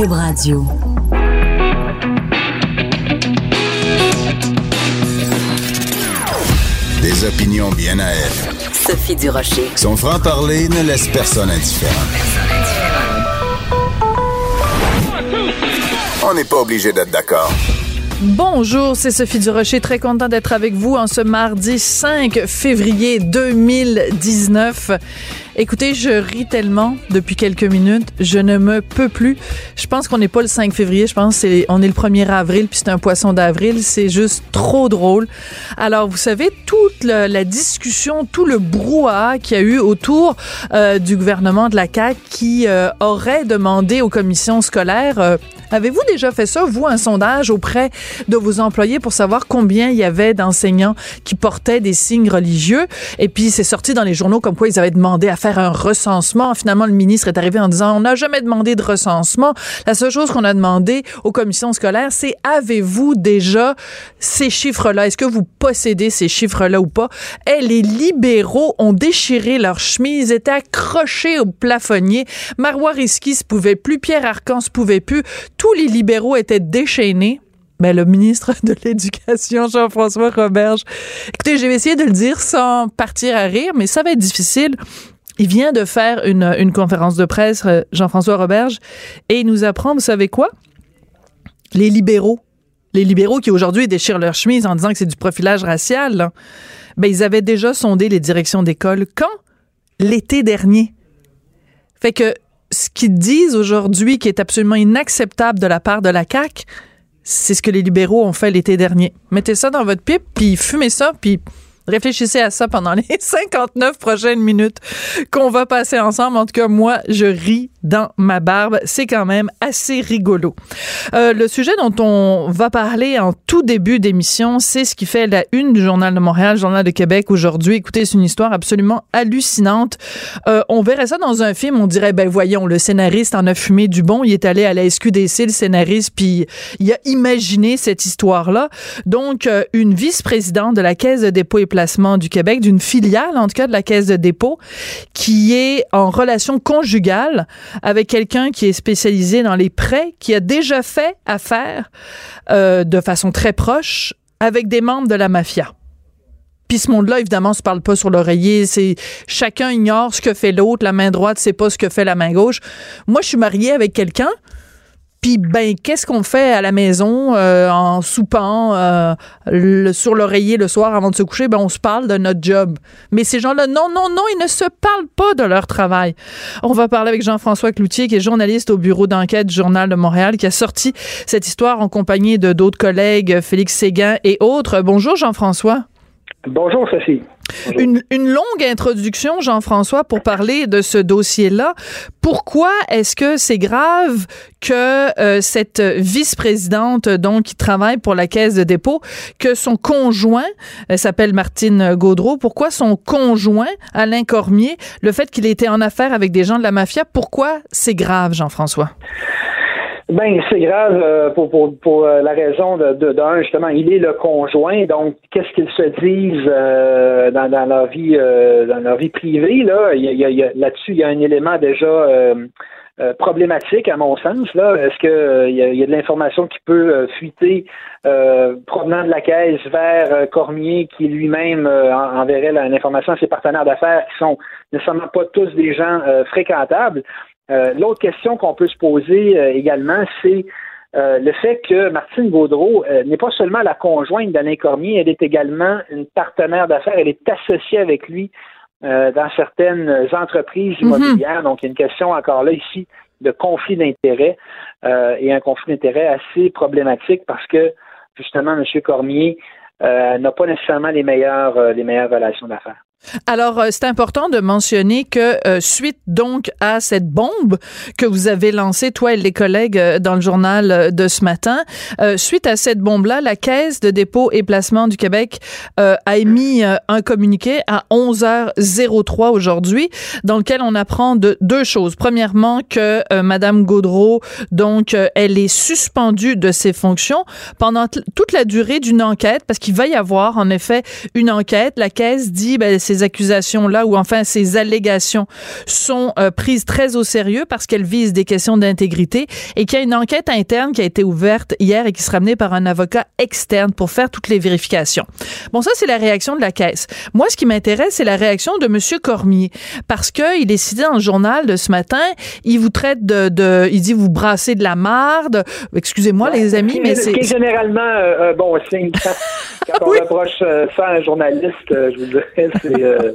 Cube Radio. Des opinions bien à elle. Sophie Durocher. Son franc-parler ne laisse personne indifférent. On n'est pas obligé d'être d'accord. Bonjour, c'est Sophie Durocher, très content d'être avec vous en ce mardi 5 février 2019. Écoutez, je ris tellement depuis quelques minutes, je ne me peux plus. Je pense qu'on n'est pas le 5 février, je pense c'est on est le 1er avril puis c'est un poisson d'avril, c'est juste trop drôle. Alors, vous savez toute la, discussion, tout le brouhaha qu'il y a eu autour euh, du gouvernement de la CAQ qui euh, aurait demandé aux commissions scolaires euh, Avez-vous déjà fait ça, vous, un sondage auprès de vos employés pour savoir combien il y avait d'enseignants qui portaient des signes religieux? Et puis, c'est sorti dans les journaux comme quoi ils avaient demandé à faire un recensement. Finalement, le ministre est arrivé en disant, on n'a jamais demandé de recensement. La seule chose qu'on a demandé aux commissions scolaires, c'est avez-vous déjà ces chiffres-là? Est-ce que vous possédez ces chiffres-là ou pas? Et les libéraux ont déchiré leurs chemises, étaient accrochés au plafonnier. Marois Risky se pouvait plus, Pierre Arcan se pouvait plus tous les libéraux étaient déchaînés. Ben, le ministre de l'Éducation, Jean-François Roberge. Écoutez, j'ai essayé de le dire sans partir à rire, mais ça va être difficile. Il vient de faire une, conférence de presse, euh, Jean-François Roberge, et il nous apprend, vous savez quoi? Les libéraux. Les libéraux qui aujourd'hui déchirent leur chemise en disant que c'est du profilage racial, ben, ils avaient déjà sondé les directions d'école quand? L'été dernier. Fait que ce qu'ils disent aujourd'hui qui est absolument inacceptable de la part de la CAQ, c'est ce que les libéraux ont fait l'été dernier. Mettez ça dans votre pipe, puis fumez ça, puis Réfléchissez à ça pendant les 59 prochaines minutes qu'on va passer ensemble. En tout cas, moi, je ris dans ma barbe. C'est quand même assez rigolo. Euh, le sujet dont on va parler en tout début d'émission, c'est ce qui fait la une du Journal de Montréal, Journal de Québec aujourd'hui. Écoutez, c'est une histoire absolument hallucinante. Euh, on verrait ça dans un film, on dirait, ben voyons, le scénariste en a fumé du bon. Il est allé à la SQDC, le scénariste, puis il a imaginé cette histoire-là. Donc, euh, une vice-présidente de la Caisse de dépôt et placement du Québec, d'une filiale, en tout cas, de la Caisse de dépôt, qui est en relation conjugale avec quelqu'un qui est spécialisé dans les prêts, qui a déjà fait affaire euh, de façon très proche avec des membres de la mafia. Puis ce monde-là, évidemment, se parle pas sur l'oreiller. C'est chacun ignore ce que fait l'autre. La main droite sait pas ce que fait la main gauche. Moi, je suis mariée avec quelqu'un puis ben, qu'est-ce qu'on fait à la maison euh, en soupant euh, sur l'oreiller le soir avant de se coucher? Ben, on se parle de notre job. Mais ces gens-là, non, non, non, ils ne se parlent pas de leur travail. On va parler avec Jean-François Cloutier, qui est journaliste au bureau d'enquête du Journal de Montréal, qui a sorti cette histoire en compagnie de d'autres collègues, Félix Séguin et autres. Bonjour Jean-François. Bonjour Sophie. Une, longue introduction, Jean-François, pour parler de ce dossier-là. Pourquoi est-ce que c'est grave que euh, cette vice-présidente, donc, qui travaille pour la Caisse de dépôt, que son conjoint, elle s'appelle Martine Gaudreau, pourquoi son conjoint, Alain Cormier, le fait qu'il ait été en affaire avec des gens de la mafia, pourquoi c'est grave, Jean-François? Ben, c'est grave euh, pour, pour, pour euh, la raison de, d'un, justement, il est le conjoint, donc qu'est-ce qu'ils se disent euh, dans, dans leur vie dans leur vie privée, là, il y a, là-dessus, il y a un élément déjà problématique à mon sens. Là. Est-ce que il y, a, de l'information qui peut fuiter provenant de la caisse vers Cormier qui lui-même enverrait l'information à ses partenaires d'affaires qui sont nécessairement pas tous des gens fréquentables? Euh, l'autre question qu'on peut se poser euh, également, c'est euh, le fait que Martine Gaudreau n'est pas seulement la conjointe d'Alain Cormier, elle est également une partenaire d'affaires, elle est associée avec lui dans certaines entreprises mhm. immobilières. Donc, il y a une question encore là ici de conflit d'intérêts et un conflit d'intérêts assez problématique parce que justement, M. Cormier n'a pas nécessairement les meilleures, les meilleures relations d'affaires. Alors, euh, c'est important de mentionner que euh, suite donc à cette bombe que vous avez lancée, toi et les collègues euh, dans le journal de ce matin, suite à cette bombe-là, la Caisse de dépôt et placement du Québec a émis un communiqué à 11h03 aujourd'hui dans lequel on apprend de deux choses. Premièrement, que Madame Gaudreau, donc, elle est suspendue de ses fonctions pendant toute la durée d'une enquête parce qu'il va y avoir en effet une enquête. La Caisse dit, ben, ces accusations-là, ou enfin ces allégations, sont euh, prises très au sérieux parce qu'elles visent des questions d'intégrité et qu'il y a une enquête interne qui a été ouverte hier et qui sera menée par un avocat externe pour faire toutes les vérifications. Bon, ça, c'est la réaction de la Caisse. Moi, ce qui m'intéresse, c'est la réaction de M. Cormier parce qu'il est cité dans le journal de ce matin, il vous traite de, de il dit vous brassez de la marde. Excusez-moi, les amis, mais c'est... généralement euh, bon signe. Quand on reproche euh, ça à un journaliste, euh, je vous dirais, c'est, euh,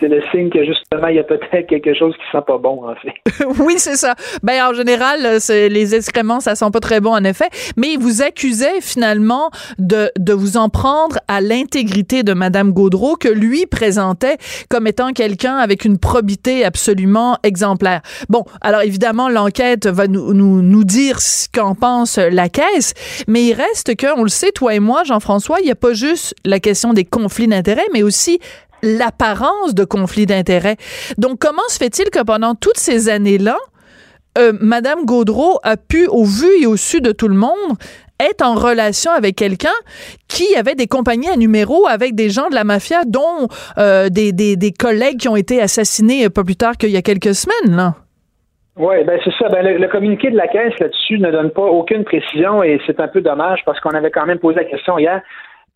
c'est le signe que justement, il y a peut-être quelque chose qui sent pas bon, en fait. oui, c'est ça. Ben, en général, les excréments, ça sent pas très bon, en effet. Mais il vous accusait finalement de, de vous en prendre à l'intégrité de Madame Gaudreau, que lui présentait comme étant quelqu'un avec une probité absolument exemplaire. Bon, alors évidemment, l'enquête va nous, nous, nous dire ce qu'en pense la caisse, mais il reste que, on le sait, toi et moi, Jean-François, il n'y a pas juste la question des conflits d'intérêts, mais aussi l'apparence de conflits d'intérêts. Donc, comment se fait-il que pendant toutes ces années-là, euh, Madame Gaudreau a pu, au vu et au su de tout le monde, être en relation avec quelqu'un qui avait des compagnies à numéro avec des gens de la mafia, dont euh, des, des, des, collègues qui ont été assassinés pas plus tard qu'il y a quelques semaines, là? Oui, ben c'est ça. Ben, le, communiqué de la Caisse là-dessus ne donne pas aucune précision et c'est un peu dommage parce qu'on avait quand même posé la question hier.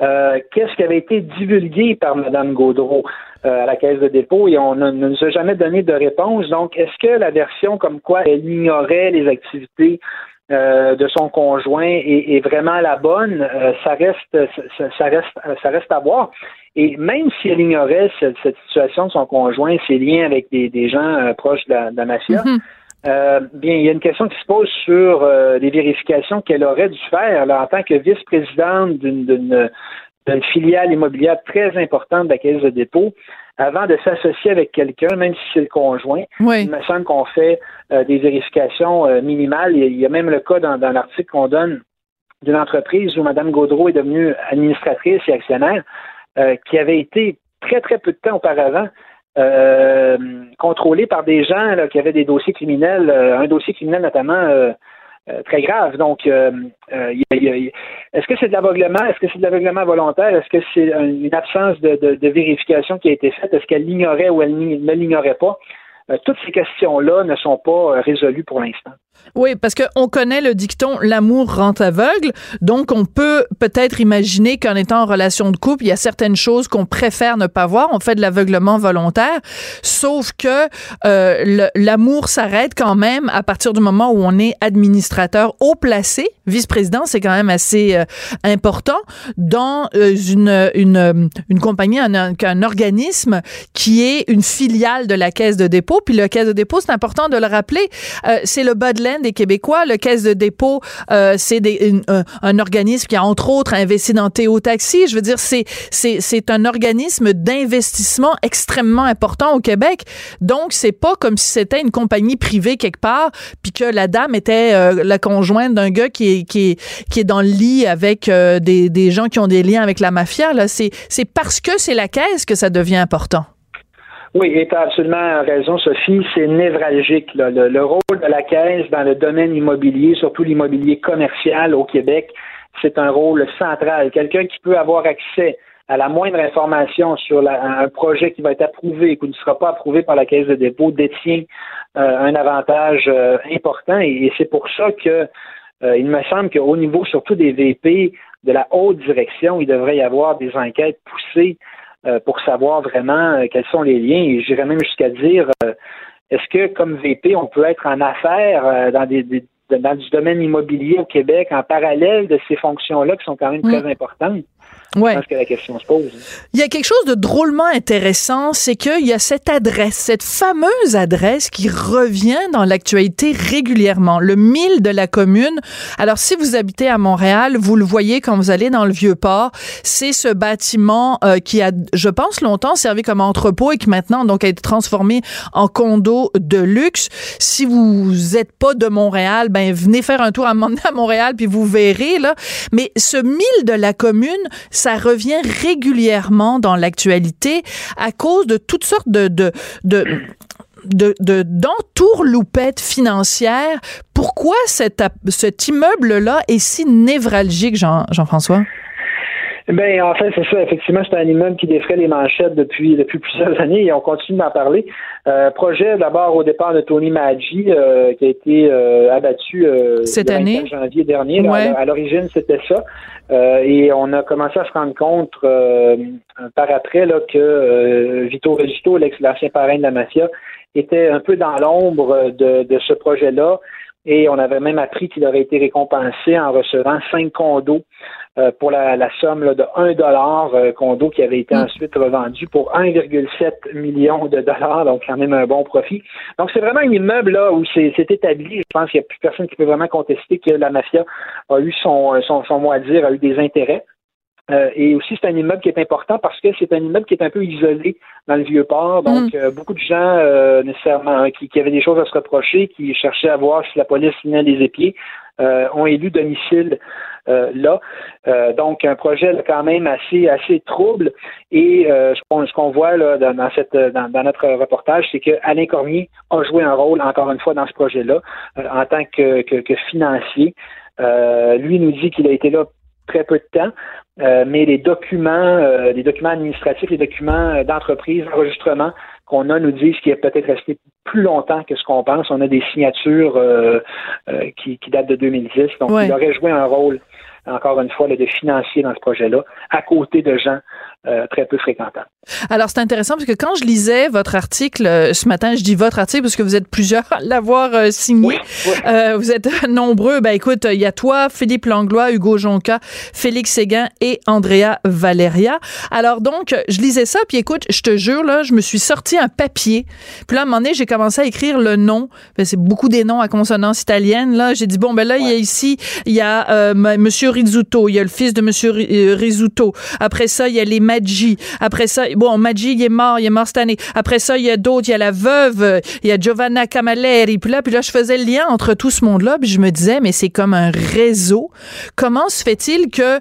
Euh, qu'est-ce qui avait été divulgué par Mme Gaudreau euh, à la Caisse de dépôt? Et on ne, nous a jamais donné de réponse. Donc, est-ce que la version comme quoi elle ignorait les activités euh, de son conjoint est, vraiment la bonne, ça reste ça, reste ça reste à voir. Et même si elle ignorait cette, situation de son conjoint, ses liens avec des, gens proches de la, mafia, mm-hmm. Euh, bien, il y a une question qui se pose sur euh, les vérifications qu'elle aurait dû faire en tant que vice-présidente d'une filiale immobilière très importante de la Caisse de dépôt. Avant de s'associer avec quelqu'un, même si c'est le conjoint, il me semble qu'on fait euh, des vérifications minimales. Il y, a, même le cas dans, dans l'article qu'on donne d'une entreprise où Mme Gaudreau est devenue administratrice et actionnaire, qui avait été très, très peu de temps auparavant euh, contrôlé par des gens qui avaient des dossiers criminels, euh, un dossier criminel notamment euh, très grave. Donc, est-ce que c'est de l'aveuglement? Est-ce que c'est de l'aveuglement volontaire? Est-ce que c'est une absence de, vérification qui a été faite? Est-ce qu'elle l'ignorait ou elle ne l'ignorait pas? toutes ces questions-là ne sont pas résolues pour l'instant. Oui, parce qu'on connaît le dicton l'amour rend aveugle, donc on peut peut-être imaginer qu'en étant en relation de couple, il y a certaines choses qu'on préfère ne pas voir. On fait de l'aveuglement volontaire, sauf que euh, l'amour s'arrête quand même à partir du moment où on est administrateur haut placé. Vice-président, c'est quand même assez euh, important dans euh, une, une, une compagnie, un, un organisme qui est une filiale de la Caisse de dépôt. Puis la Caisse de dépôt, c'est important de le rappeler, c'est le bas de des Québécois. Le Caisse de dépôt, euh, c'est un, organisme qui a entre autres investi dans Théo Taxi. Je veux dire, c'est c'est un organisme d'investissement extrêmement important au Québec. Donc, c'est pas comme si c'était une compagnie privée quelque part, puis que la dame était euh, la conjointe d'un gars qui est, qui, est, qui est dans le lit avec euh, des, des gens qui ont des liens avec la mafia. Là, c'est parce que c'est la Caisse que ça devient important. Oui, et tu as absolument raison, Sophie. C'est névralgique. Le, rôle de la Caisse dans le domaine immobilier, surtout l'immobilier commercial au Québec, c'est un rôle central. Quelqu'un qui peut avoir accès à la moindre information sur un projet qui va être approuvé et qui ne sera pas approuvé par la Caisse de dépôt détient euh, un avantage euh, important. Et, c'est pour ça que euh, il me semble qu'au niveau surtout des VP de la haute direction, il devrait y avoir des enquêtes poussées pour savoir vraiment euh, quels sont les liens. Et j'irais même jusqu'à dire, euh, est-ce que comme VP, on peut être en affaires dans des, dans du domaine immobilier au Québec en parallèle de ces fonctions-là qui sont quand même très importantes? Ouais. Je pense que la question se pose. Il y a quelque chose de drôlement intéressant, c'est qu'il y a cette adresse, cette fameuse adresse qui revient dans l'actualité régulièrement, le 1000 de la commune. Alors, si vous habitez à Montréal, vous le voyez quand vous allez dans le Vieux-Port, c'est ce bâtiment euh, qui a, je pense, longtemps servi comme entrepôt et qui maintenant donc a été transformé en condo de luxe. Si vous n'êtes pas de Montréal, ben venez faire un tour à Montréal puis vous verrez là. Mais ce 1000 de la commune, ça revient régulièrement dans l'actualité à cause de toutes sortes de, de, de. Pourquoi cet, immeuble-là est si névralgique, Jean, Jean-François? Ben en fait, c'est ça. Effectivement, c'est un immeuble qui défrait les manchettes depuis depuis plusieurs années et on continue d'en parler. Euh, projet d'abord au départ de Tony Maggi euh, qui a été euh, abattu cette année janvier dernier. À, l'origine, c'était ça. et on a commencé à se rendre compte par après là que Vito Regito, l'ancien parrain de la mafia, était un peu dans l'ombre de, de ce projet-là. Et on avait même appris qu'il aurait été récompensé en recevant cinq condos euh, pour la, somme de 1 dollar euh, condo qui avait été mm. ensuite revendu pour 1,7 million de dollars, donc quand même un bon profit. Donc c'est vraiment un immeuble là où c'est établi. Je pense qu'il n'y a plus personne qui peut vraiment contester que la mafia a eu son, son, son mot à dire, a eu des intérêts. Euh, et aussi, c'est un immeuble qui est important parce que c'est un immeuble qui est un peu isolé dans le vieux port. Donc, mm. beaucoup de gens, nécessairement, hein, qui, qui, avaient des choses à se reprocher, qui cherchaient à voir si la police venait les épiers, ont élu domicile euh, là. Euh, donc, un projet quand même assez assez trouble. Et euh, ce qu'on voit là, dans, cette, dans, notre reportage, c'est que Alain Cormier a joué un rôle, encore une fois, dans ce projet-là, en tant que, que, financier. lui nous dit qu'il a été là très peu de temps, mais les documents, les documents administratifs, les documents d'entreprise, enregistrement qu'on a nous disent qu'il est peut-être resté plus longtemps que ce qu'on pense. On a des signatures qui, qui, datent de 2010, donc il aurait joué un rôle encore une fois, le de financier dans ce projet-là, à côté de gens euh, très peu fréquentants. Alors, c'est intéressant parce que quand je lisais votre article euh, ce matin, je dis votre article parce que vous êtes plusieurs à l'avoir euh, signé. vous êtes nombreux. Ben, écoute, il y a toi, Philippe Langlois, Hugo Jonca, Félix Séguin et Andrea Valeria. Alors, donc, je lisais ça, puis écoute, je te jure, là, je me suis sorti un papier. Puis là, à un moment donné, j'ai commencé à écrire le nom. Ben, c'est beaucoup des noms à consonance italienne, là. J'ai dit, bon, ben là, il y a ici, il y a Monsieur Rizzuto, il y a le fils de Monsieur Rizzuto. Après ça, il y a les Maggi. Après ça, bon, Maggi, il est mort, il est mort cette année. Après ça, il y a d'autres, il y a la veuve, il y a Giovanna Camilleri. Puis là, puis là, je faisais le lien entre tout ce monde-là, puis je me disais, mais c'est comme un réseau. Comment se fait-il que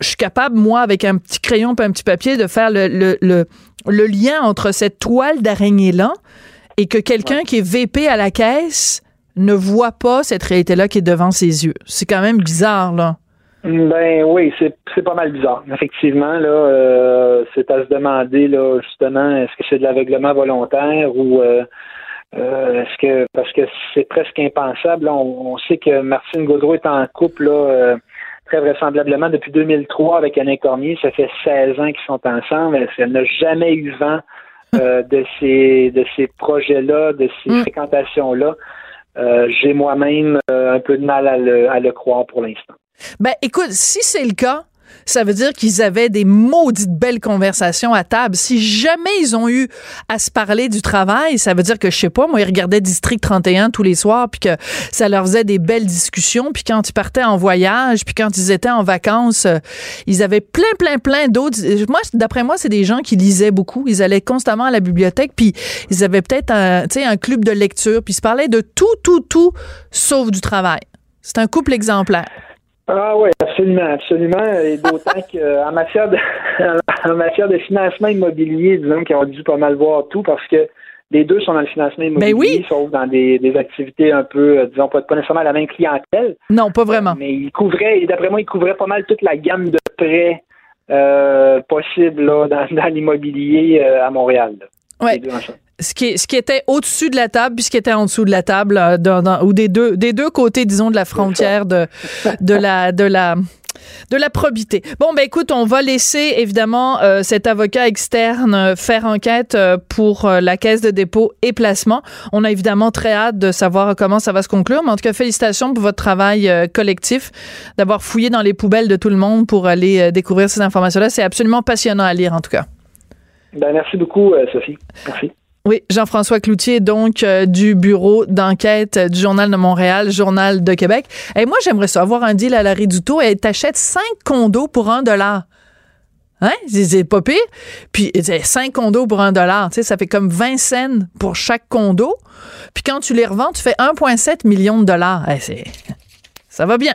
je suis capable, moi, avec un petit crayon et un petit papier, de faire le, le, le, lien entre cette toile d'araignée-là et que quelqu'un qui est VP à la caisse ne voit pas cette réalité-là qui est devant ses yeux? C'est quand même bizarre, là. Ben oui, c'est pas mal bizarre. Effectivement, là, euh, c'est à se demander là justement, est-ce que c'est de l'aveuglement volontaire ou euh, euh, est-ce que parce que c'est presque impensable. on, sait que Martine Gaudreau est en couple là, très vraisemblablement depuis 2003 avec Alain Cormier. Ça fait 16 ans qu'ils sont ensemble. Elle, n'a jamais eu vent de ces de ces projets-là, de ces mm. fréquentations-là. J'ai moi-même un peu de mal à le, à le croire pour l'instant. Ben, écoute, si c'est le cas, ça veut dire qu'ils avaient des maudites belles conversations à table. Si jamais ils ont eu à se parler du travail, ça veut dire que, je sais pas, moi, ils regardaient District 31 tous les soirs, puis que ça leur faisait des belles discussions, puis quand ils partaient en voyage, puis quand ils étaient en vacances, euh, ils avaient plein, plein, plein d'autres. Moi, d'après moi, c'est des gens qui lisaient beaucoup. Ils allaient constamment à la bibliothèque, puis ils avaient peut-être un, un club de lecture, puis ils se parlaient de tout, tout, tout, sauf du travail. C'est un couple exemplaire. Ah oui, absolument, absolument. Et d'autant qu'en matière de en matière de financement immobilier, disons qu'ils ont dû pas mal voir tout parce que les deux sont dans le financement ben immobilier, sauf dans des, activités un peu, euh, disons, pas, pas, nécessairement la même clientèle. Non, pas vraiment. Mais ils couvraient, d'après moi, ils couvraient pas mal toute la gamme de prêts euh, possibles là, dans, l'immobilier euh, à Montréal. Oui ce qui, était au-dessus de la table puis ce qui était en dessous de la table euh, ou des deux côtés disons de la frontière de la probité. Bon, ben écoute, on va laisser évidemment euh, cet avocat externe euh, faire enquête pour la caisse de dépôt et placement. On a évidemment très hâte de savoir comment ça va se conclure, mais en tout cas, félicitations pour votre travail collectif, d'avoir fouillé dans les poubelles de tout le monde pour aller découvrir ces informations-là. C'est absolument passionnant à lire, en tout cas. Ben, merci beaucoup, Sophie. Merci. Oui, Jean-François Cloutier, donc euh, du bureau d'enquête du Journal de Montréal, Journal de Québec. Et moi, j'aimerais savoir un deal à la Réduto et t'achètes cinq condos pour un dollar. Hein? C'est pas pire. Puis, cinq condos pour un dollar, tu sais, ça fait comme 20 cents pour chaque condo. Puis quand tu les revends, tu fais 1,7 million de dollars. ça va bien.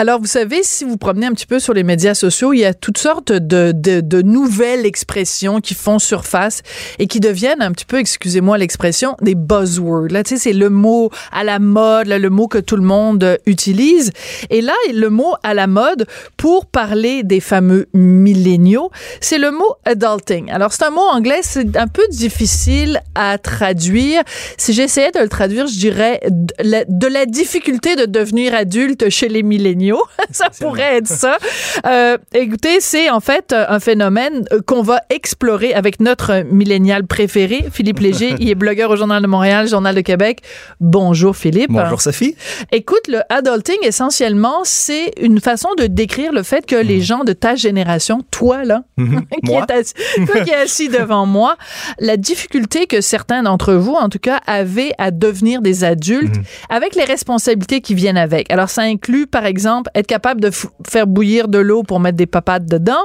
Alors, vous savez, si vous promenez un petit peu sur les médias sociaux, il y a toutes sortes de, de, nouvelles expressions qui font surface et qui deviennent un petit peu, excusez-moi l'expression, des buzzwords. Là, tu sais, c'est le mot à la mode, le mot que tout le monde utilise. Et là, le mot à la mode pour parler des fameux milléniaux, c'est le mot adulting. Alors, c'est un mot anglais, c'est un peu difficile à traduire. Si j'essayais de le traduire, je dirais de la difficulté de devenir adulte chez les milléniaux. ça pourrait être ça. Euh, écoutez, c'est en fait un phénomène qu'on va explorer avec notre millénial préféré, Philippe Léger. il est blogueur au Journal de Montréal, Journal de Québec. Bonjour Philippe. Bonjour Sophie. Écoute, le adulting, essentiellement, c'est une façon de décrire le fait que les mhm. gens de ta génération, toi là, mhm. qui, est assis, toi qui assis devant moi, la difficulté que certains d'entre vous, en tout cas, avaient à devenir des adultes mhm. avec les responsabilités qui viennent avec. Alors, ça inclut, par exemple, être capable de faire bouillir de l'eau pour mettre des papates dedans,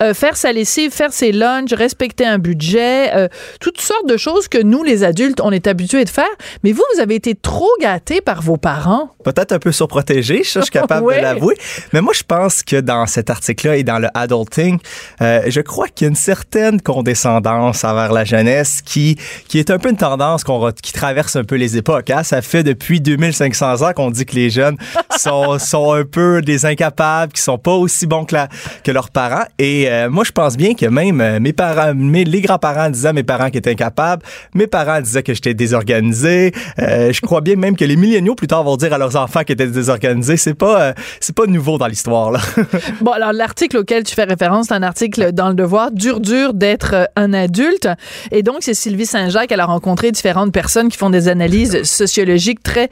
euh, faire sa lessive, faire ses lunchs, respecter un budget, euh, toutes sortes de choses que nous, les adultes, on est habitués de faire. Mais vous, vous avez été trop gâtés par vos parents. Peut-être un peu surprotégé, je suis capable de l'avouer. Mais moi, je pense que dans cet article-là et dans le adulting, euh, je crois qu'il y a une certaine condescendance envers la jeunesse qui, qui est un peu une tendance qu'on, qui traverse un peu les époques. Hein. Ça fait depuis 2500 ans qu'on dit que les jeunes sont, sont un peu des incapables, qui sont pas aussi bons que, leurs parents. Et euh, moi, je pense bien que même euh, mes parents, mes, les grands-parents disaient à mes parents qu'ils étaient incapables, mes parents disaient que j'étais désorganisé. Euh, je crois bien même que les milléniaux plus tard vont dire à leurs enfants qu'ils étaient désorganisés. C'est pas, c'est pas nouveau dans l'histoire là. bon, alors l'article auquel tu fais référence, c'est un article dans le Devoir, dur dur d'être un adulte. Et donc c'est Sylvie Saint-Jacques. Elle a rencontré différentes personnes qui font des analyses sociologiques très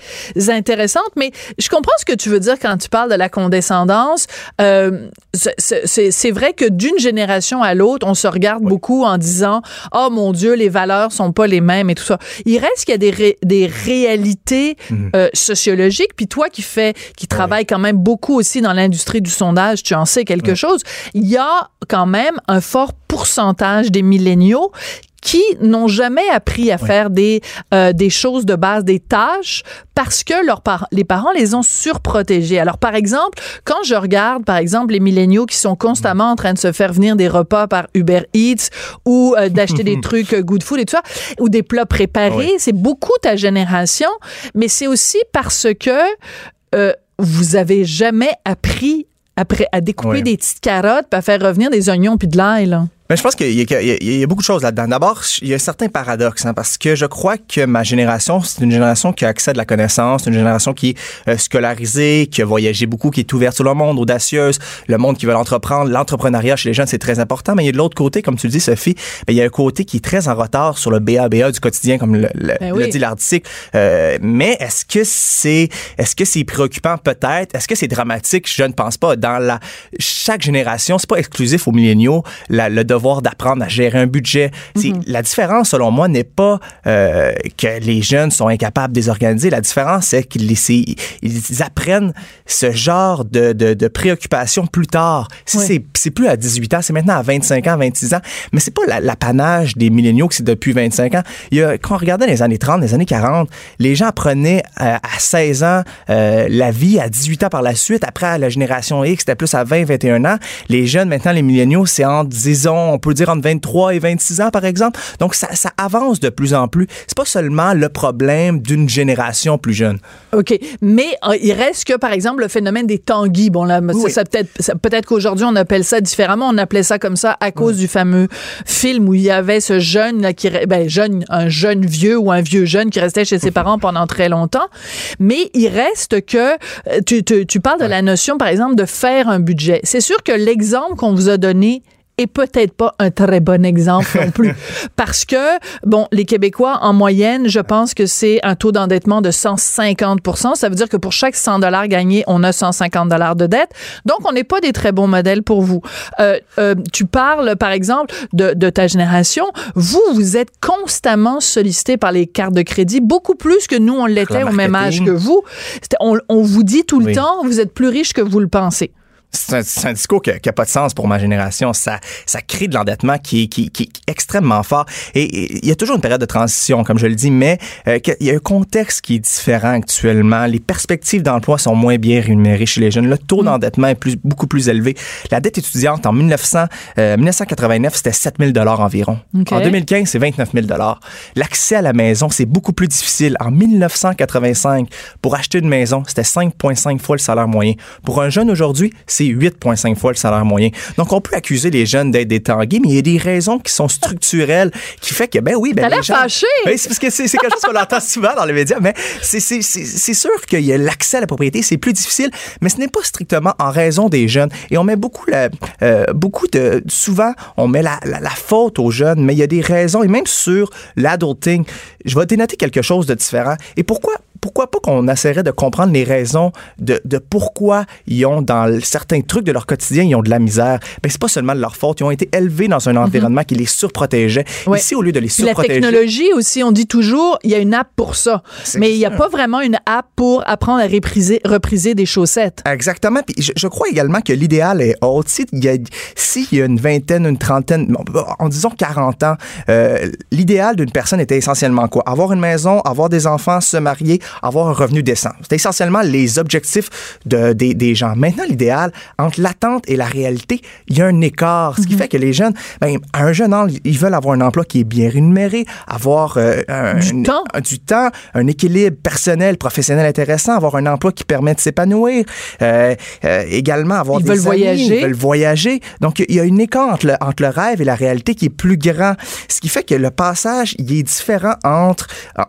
intéressantes. Mais je comprends ce que tu veux dire quand tu parles de la condescendance. Euh, c'est vrai que d'une génération à l'autre, on se regarde beaucoup en disant oh mon Dieu, les valeurs sont pas les mêmes et tout ça. Il reste qu'il y a des, des réalités mhm. euh, sociologiques. Puis toi qui fais, qui travaille quand même beaucoup aussi dans l'industrie du sondage, tu en sais quelque chose. Il y a quand même un fort pourcentage des milléniaux qui n'ont jamais appris à faire des euh, des choses de base, des tâches parce que leurs parents, les parents les ont surprotégés. Alors par exemple, quand je regarde par exemple les milléniaux qui sont constamment en train de se faire venir des repas par Uber Eats ou euh, d'acheter des trucs euh, Good Food et tout ça ou des plats préparés, c'est beaucoup ta génération, mais c'est aussi parce que vous avez jamais appris après à découper des petites carottes puis à faire revenir des oignons puis de l'ail là. Mais je pense qu'il y, y, a beaucoup de choses là-dedans. D'abord, il y a certains paradoxes, hein, parce que je crois que ma génération, c'est une génération qui a accès à de la connaissance, une génération qui est euh, scolarisée, qui a voyagé beaucoup, qui est ouverte sur le monde, audacieuse, le monde qui veut l'entreprendre. L'entrepreneuriat chez les jeunes, c'est très important. Mais il y a de l'autre côté, comme tu le dis, Sophie, ben, il y a un côté qui est très en retard sur le BABA du quotidien, comme le, le, ben dit l'article. Euh, mais est-ce que c'est est-ce que c'est préoccupant? Peut-être? Est-ce que c'est dramatique? Je ne pense pas. Dans la chaque génération, c'est pas exclusif aux milléniaux. La, le devoir d'apprendre à gérer un budget. Mhm. La différence, selon moi, n'est pas euh, que les jeunes sont incapables de désorganiser. La différence, c'est qu'ils ils apprennent ce genre de, de, de préoccupation plus tard. C'est plus à 18 ans, c'est maintenant à 25 ans, 26 ans. Mais c'est pas l'apanage des milléniaux que c'est depuis 25 ans. Il y a, quand on regardait les années 30, les années 40, les gens apprenaient à, à 16 ans euh, la vie, à 18 ans par la suite. Après, la génération X, c'était plus à 20, 21 ans. Les jeunes, maintenant, les milléniaux, c'est en, disons, on peut dire entre 23 et 26 ans, par exemple. Donc, ça, ça avance de plus en plus. C'est pas seulement le problème d'une génération plus jeune. OK. Mais euh, il reste que, par exemple, le phénomène des tanguis. Bon, là, ça, peut-être, peut-être qu'aujourd'hui, on appelle ça différemment. On appelait ça comme ça à cause du fameux film où il y avait ce jeune, là, qui, ben, jeune, un jeune vieux ou un vieux jeune qui restait chez ses parents pendant très longtemps. Mais il reste que, euh, tu, tu, tu parles de la notion, par exemple, de faire un budget. C'est sûr que l'exemple qu'on vous a donné et peut-être pas un très bon exemple non plus. Parce que, bon, les Québécois, en moyenne, je pense que c'est un taux d'endettement de 150% Ça veut dire que pour chaque 100 dollars gagnés, on a 150 dollars de dette. Donc, on n'est pas des très bons modèles pour vous. Euh, euh, tu parles, par exemple, de, de ta génération. Vous, vous êtes constamment sollicité par les cartes de crédit, beaucoup plus que nous, on l'était au même âge que vous. On, on vous dit tout le temps, vous êtes plus riche que vous le pensez. C'est un, discours qui n'a pas de sens pour ma génération. Ça, ça crée de l'endettement qui, qui, qui, est extrêmement fort. Et il y a toujours une période de transition, comme je le dis, mais euh, il y a un contexte qui est différent actuellement. Les perspectives d'emploi sont moins bien rémunérées chez les jeunes. Le taux mm. d'endettement est plus, beaucoup plus élevé. La dette étudiante en 1900, 1989, euh, c'était 7 000 environ. En 2015, c'est 29 000 L'accès à la maison, c'est beaucoup plus difficile. En 1985, pour acheter une maison, c'était 5,5 fois le salaire moyen. Pour un jeune aujourd'hui, c'est 8,5 fois le salaire moyen. Donc, on peut accuser les jeunes d'être des mais il y a des raisons qui sont structurelles qui fait que, ben oui, ben les gens... fâché! Ben, c'est parce que c'est quelque chose qu'on entend souvent dans les médias, mais c'est sûr qu'il y a l'accès à la propriété, c'est plus difficile, mais ce n'est pas strictement en raison des jeunes. Et on met beaucoup, la, euh, beaucoup de... Souvent, on met la, la, la faute aux jeunes, mais il y a des raisons, et même sur l'adulting, je vais dénoter quelque chose de différent. Et pourquoi pourquoi pas qu'on essaierait de comprendre les raisons de, de, pourquoi ils ont dans certains trucs de leur quotidien ils ont de la misère? Ben c'est pas seulement de leur faute, ils ont été élevés dans un mhm. environnement qui les surprotégeait. Ici au lieu de les surprotéger. La technologie aussi, on dit toujours il y a une app pour ça, mais il n'y a pas vraiment une app pour apprendre à repriser, repriser des chaussettes. Exactement. Puis je, je crois également que l'idéal est haut. Y, a, y a une vingtaine, une trentaine, en disons 40 ans, euh, l'idéal d'une personne était essentiellement quoi? Avoir une maison, avoir des enfants, se marier avoir un revenu décent. C'est essentiellement les objectifs de, des, des gens. Maintenant, l'idéal, entre l'attente et la réalité, il y a un écart. Ce qui mhm. fait que les jeunes, ben, à un jeune âge, ils veulent avoir un emploi qui est bien rémunéré, avoir euh, un, du, temps. Un, du temps, un équilibre personnel, professionnel intéressant, avoir un emploi qui permet de s'épanouir, euh, euh, également avoir ils des veulent voyager. Ils veulent voyager. Donc, il y a une écart entre le, entre le rêve et la réalité qui est plus grand. Ce qui fait que le passage, il est différent entre,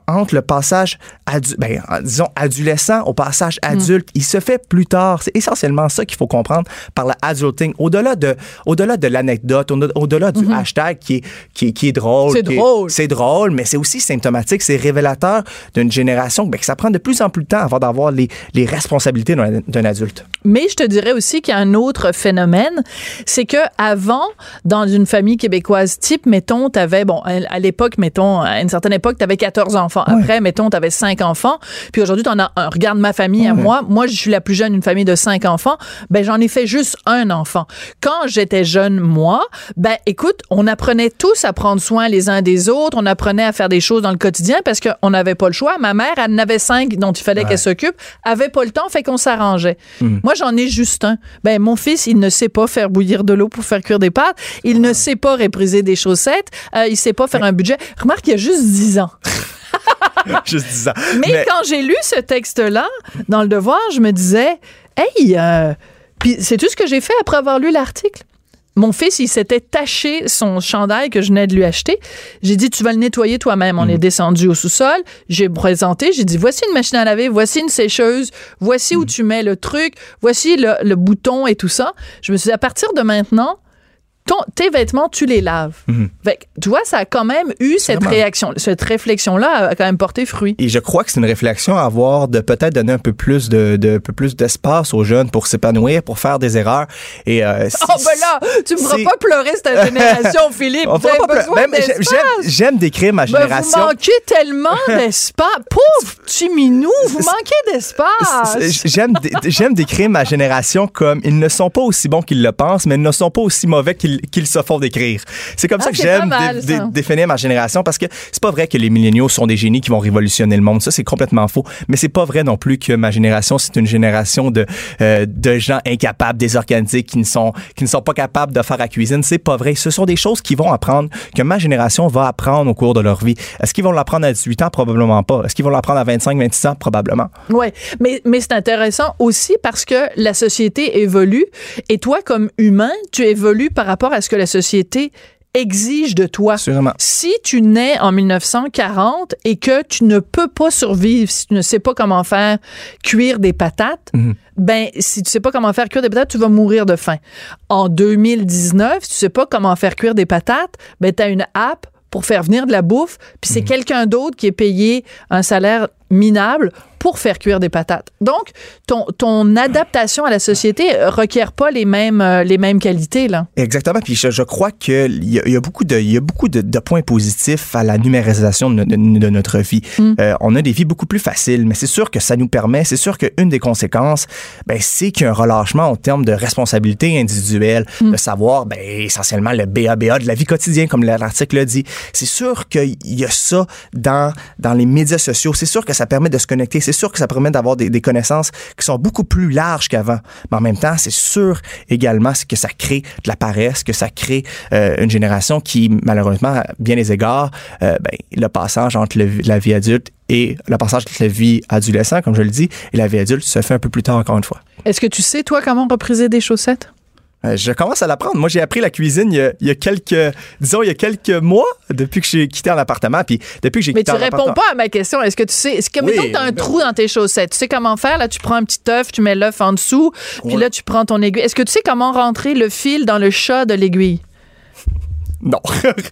entre le passage du, ben, ben, disons, adolescent au passage hmm. adulte, il se fait plus tard. C'est essentiellement ça qu'il faut comprendre par la adulting. Au-delà de, au-delà de l'anecdote, au-delà du hmm. hashtag qui est, qui, qui est drôle. C'est drôle. C'est drôle, mais c'est aussi symptomatique, c'est révélateur d'une génération ben, que ça prend de plus en plus de temps avant d'avoir les, les responsabilités d'un adulte. Mais je te dirais aussi qu'il y a un autre phénomène, c'est que avant, dans une famille québécoise type, mettons, t'avais, bon, à l'époque, mettons, à une certaine époque, t'avais 14 enfants. Après, mettons, t'avais 5 enfants. Puis aujourd'hui, tu en as un. Regarde ma famille à moi. Moi, je suis la plus jeune d'une famille de cinq enfants. Ben, j'en ai fait juste un enfant. Quand j'étais jeune, moi, ben, écoute, on apprenait tous à prendre soin les uns des autres. On apprenait à faire des choses dans le quotidien parce qu'on n'avait pas le choix. Ma mère, elle en avait cinq dont il fallait qu'elle s'occupe. Avait pas le temps, fait qu'on s'arrangeait. Hmm. Moi, j'en ai juste un. Ben, mon fils, il ne sait pas faire bouillir de l'eau pour faire cuire des pâtes. Il ne sait pas répriser des chaussettes. Euh, il sait pas faire un budget. Remarque, il y a juste dix ans. Juste ça. Mais, quand j'ai lu ce texte-là, dans le devoir, je me disais, hey, euh, puis c'est tout ce que j'ai fait après avoir lu l'article? Mon fils, il s'était taché son chandail que je venais de lui acheter. J'ai dit, tu vas le nettoyer toi-même. On mm. est descendu au sous-sol. J'ai présenté. J'ai dit, voici une machine à laver, voici une sécheuse, voici où mm. tu mets le truc, voici le, le, bouton et tout ça. Je me suis dit, à partir de maintenant, tes vêtements, tu les laves. Mhm. tu vois, ça a quand même eu cette réaction, cette réflexion-là a quand même porté fruit. Et je crois que c'est une réflexion à avoir de peut-être donner un peu plus de, de peu plus d'espace aux jeunes pour s'épanouir, pour faire des erreurs. Et euh, oh ben là, tu me feras pas pleurer cette génération, Philippe. On pas besoin J'aime décrire ma génération. Ben vous manquez tellement d'espace, pauvre petit minou, vous manquez d'espace. J'aime j'aime décrire ma génération comme ils ne sont pas aussi bons qu'ils le pensent, mais ils ne sont pas aussi mauvais qu'ils qu'ils se font décrire. C'est comme ça ah, que j'aime définir ma génération parce que c'est pas vrai que les milléniaux sont des génies qui vont révolutionner le monde. Ça, c'est complètement faux. Mais c'est pas vrai non plus que ma génération, c'est une génération de, euh, de gens incapables, désorganisés, qui ne sont, qui ne sont pas capables de faire la cuisine. C'est pas vrai. Ce sont des choses qu'ils vont apprendre, que ma génération va apprendre au cours de leur vie. Est-ce qu'ils vont l'apprendre à 18 ans? Probablement pas. Est-ce qu'ils vont l'apprendre à 25, 26 ans? Probablement. Oui, mais, mais c'est intéressant aussi parce que la société évolue et toi, comme humain, tu évolues par rapport à ce que la société exige de toi. Si tu nais en 1940 et que tu ne peux pas survivre si tu ne sais pas comment faire cuire des patates, mhm. ben si tu sais pas comment faire cuire des patates, tu vas mourir de faim. En 2019, si tu sais pas comment faire cuire des patates, ben tu as une app pour faire venir de la bouffe, puis c'est mhm. quelqu'un d'autre qui est payé un salaire minable pour faire cuire des patates. Donc, ton, ton adaptation à la société requiert pas les mêmes, euh, les mêmes qualités, là. Exactement. Puis je, je crois qu'il y, y a beaucoup, de, y a beaucoup de, de points positifs à la numérisation de, de- de notre vie. Mm. Euh, on a des vies beaucoup plus faciles, mais c'est sûr que ça nous permet, c'est sûr qu'une des conséquences, ben, c'est qu'il y a un relâchement en termes de responsabilité individuelle, Mm. de savoir, ben, essentiellement, le BABA de la vie quotidienne, comme l'article le dit. C'est sûr qu'il y a ça dans, dans les médias sociaux. C'est sûr que ça permet de se connecter. C'est sûr que ça permet d'avoir des, connaissances qui sont beaucoup plus larges qu'avant. Mais en même temps, c'est sûr également que ça crée de la paresse, que ça crée euh, une génération qui, malheureusement, à bien des égards, euh, ben, le passage entre la vie adulte et le passage entre la vie adolescent, comme je le dis, et la vie adulte se fait un peu plus tard, encore une fois. Est-ce que tu sais, toi, comment repriser des chaussettes? Je commence à l'apprendre. Moi, j'ai appris la cuisine il y, a, il y a quelques, disons, il y a quelques mois, depuis que j'ai quitté un appartement. Puis depuis que j'ai Mais tu réponds pas à ma question. Est-ce que tu sais, est-ce que, Oui, mettons t'as un ben- trou dans tes chaussettes, tu sais comment faire? Là, tu prends un petit œuf, tu mets l'œuf en dessous, puis Ouais. là, tu prends ton aiguille. Est-ce que tu sais comment rentrer le fil dans le chat de l'aiguille? Non.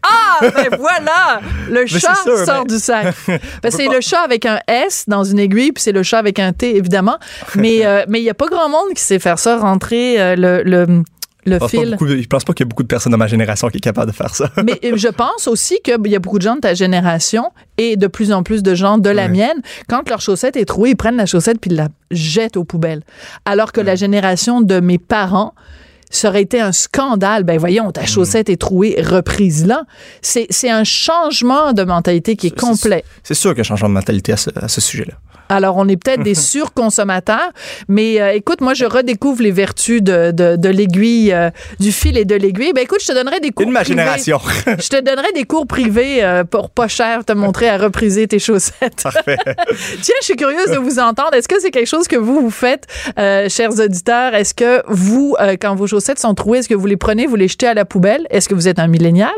Ah, ben voilà! Le chat sûr, sort mais- du sac. Ben, c'est le chat avec un S dans une aiguille, puis c'est le chat avec un T, évidemment. Mais euh, mais il y a pas grand monde qui sait faire ça, rentrer euh, le, le, le Je pense fil. beaucoup je pense pas qu'il y a beaucoup de personnes de ma génération qui est capable de faire ça. Mais euh, je pense aussi qu'il y a beaucoup de gens de ta génération et de plus en plus de gens de la mienne, quand leur chaussette est trouée, ils prennent la chaussette puis ils la jettent aux poubelles. Alors que la génération de mes parents, ça aurait été un scandale. Ben voyons, ta chaussette est trouée, reprise-la. C'est c'est un changement de mentalité qui est C'est- complet. C'est sûr qu'il y a un changement de mentalité à ce, à ce sujet-là. Alors, on est peut-être des surconsommateurs, mais euh, écoute, moi, je redécouvre les vertus de, de, de l'aiguille, euh, du fil et de l'aiguille. Ben écoute, je te donnerai des cours Une de ma privés. génération. Je te donnerai des cours privés euh, pour pas cher, te montrer à repriser tes chaussettes. Parfait. Tiens, je suis curieuse de vous entendre. Est-ce que c'est quelque chose que vous, vous faites, chers auditeurs? Est-ce que vous, quand vos chaussettes sont trouées, est-ce que vous les prenez, vous les jetez à la poubelle? Est-ce que vous êtes un millénial?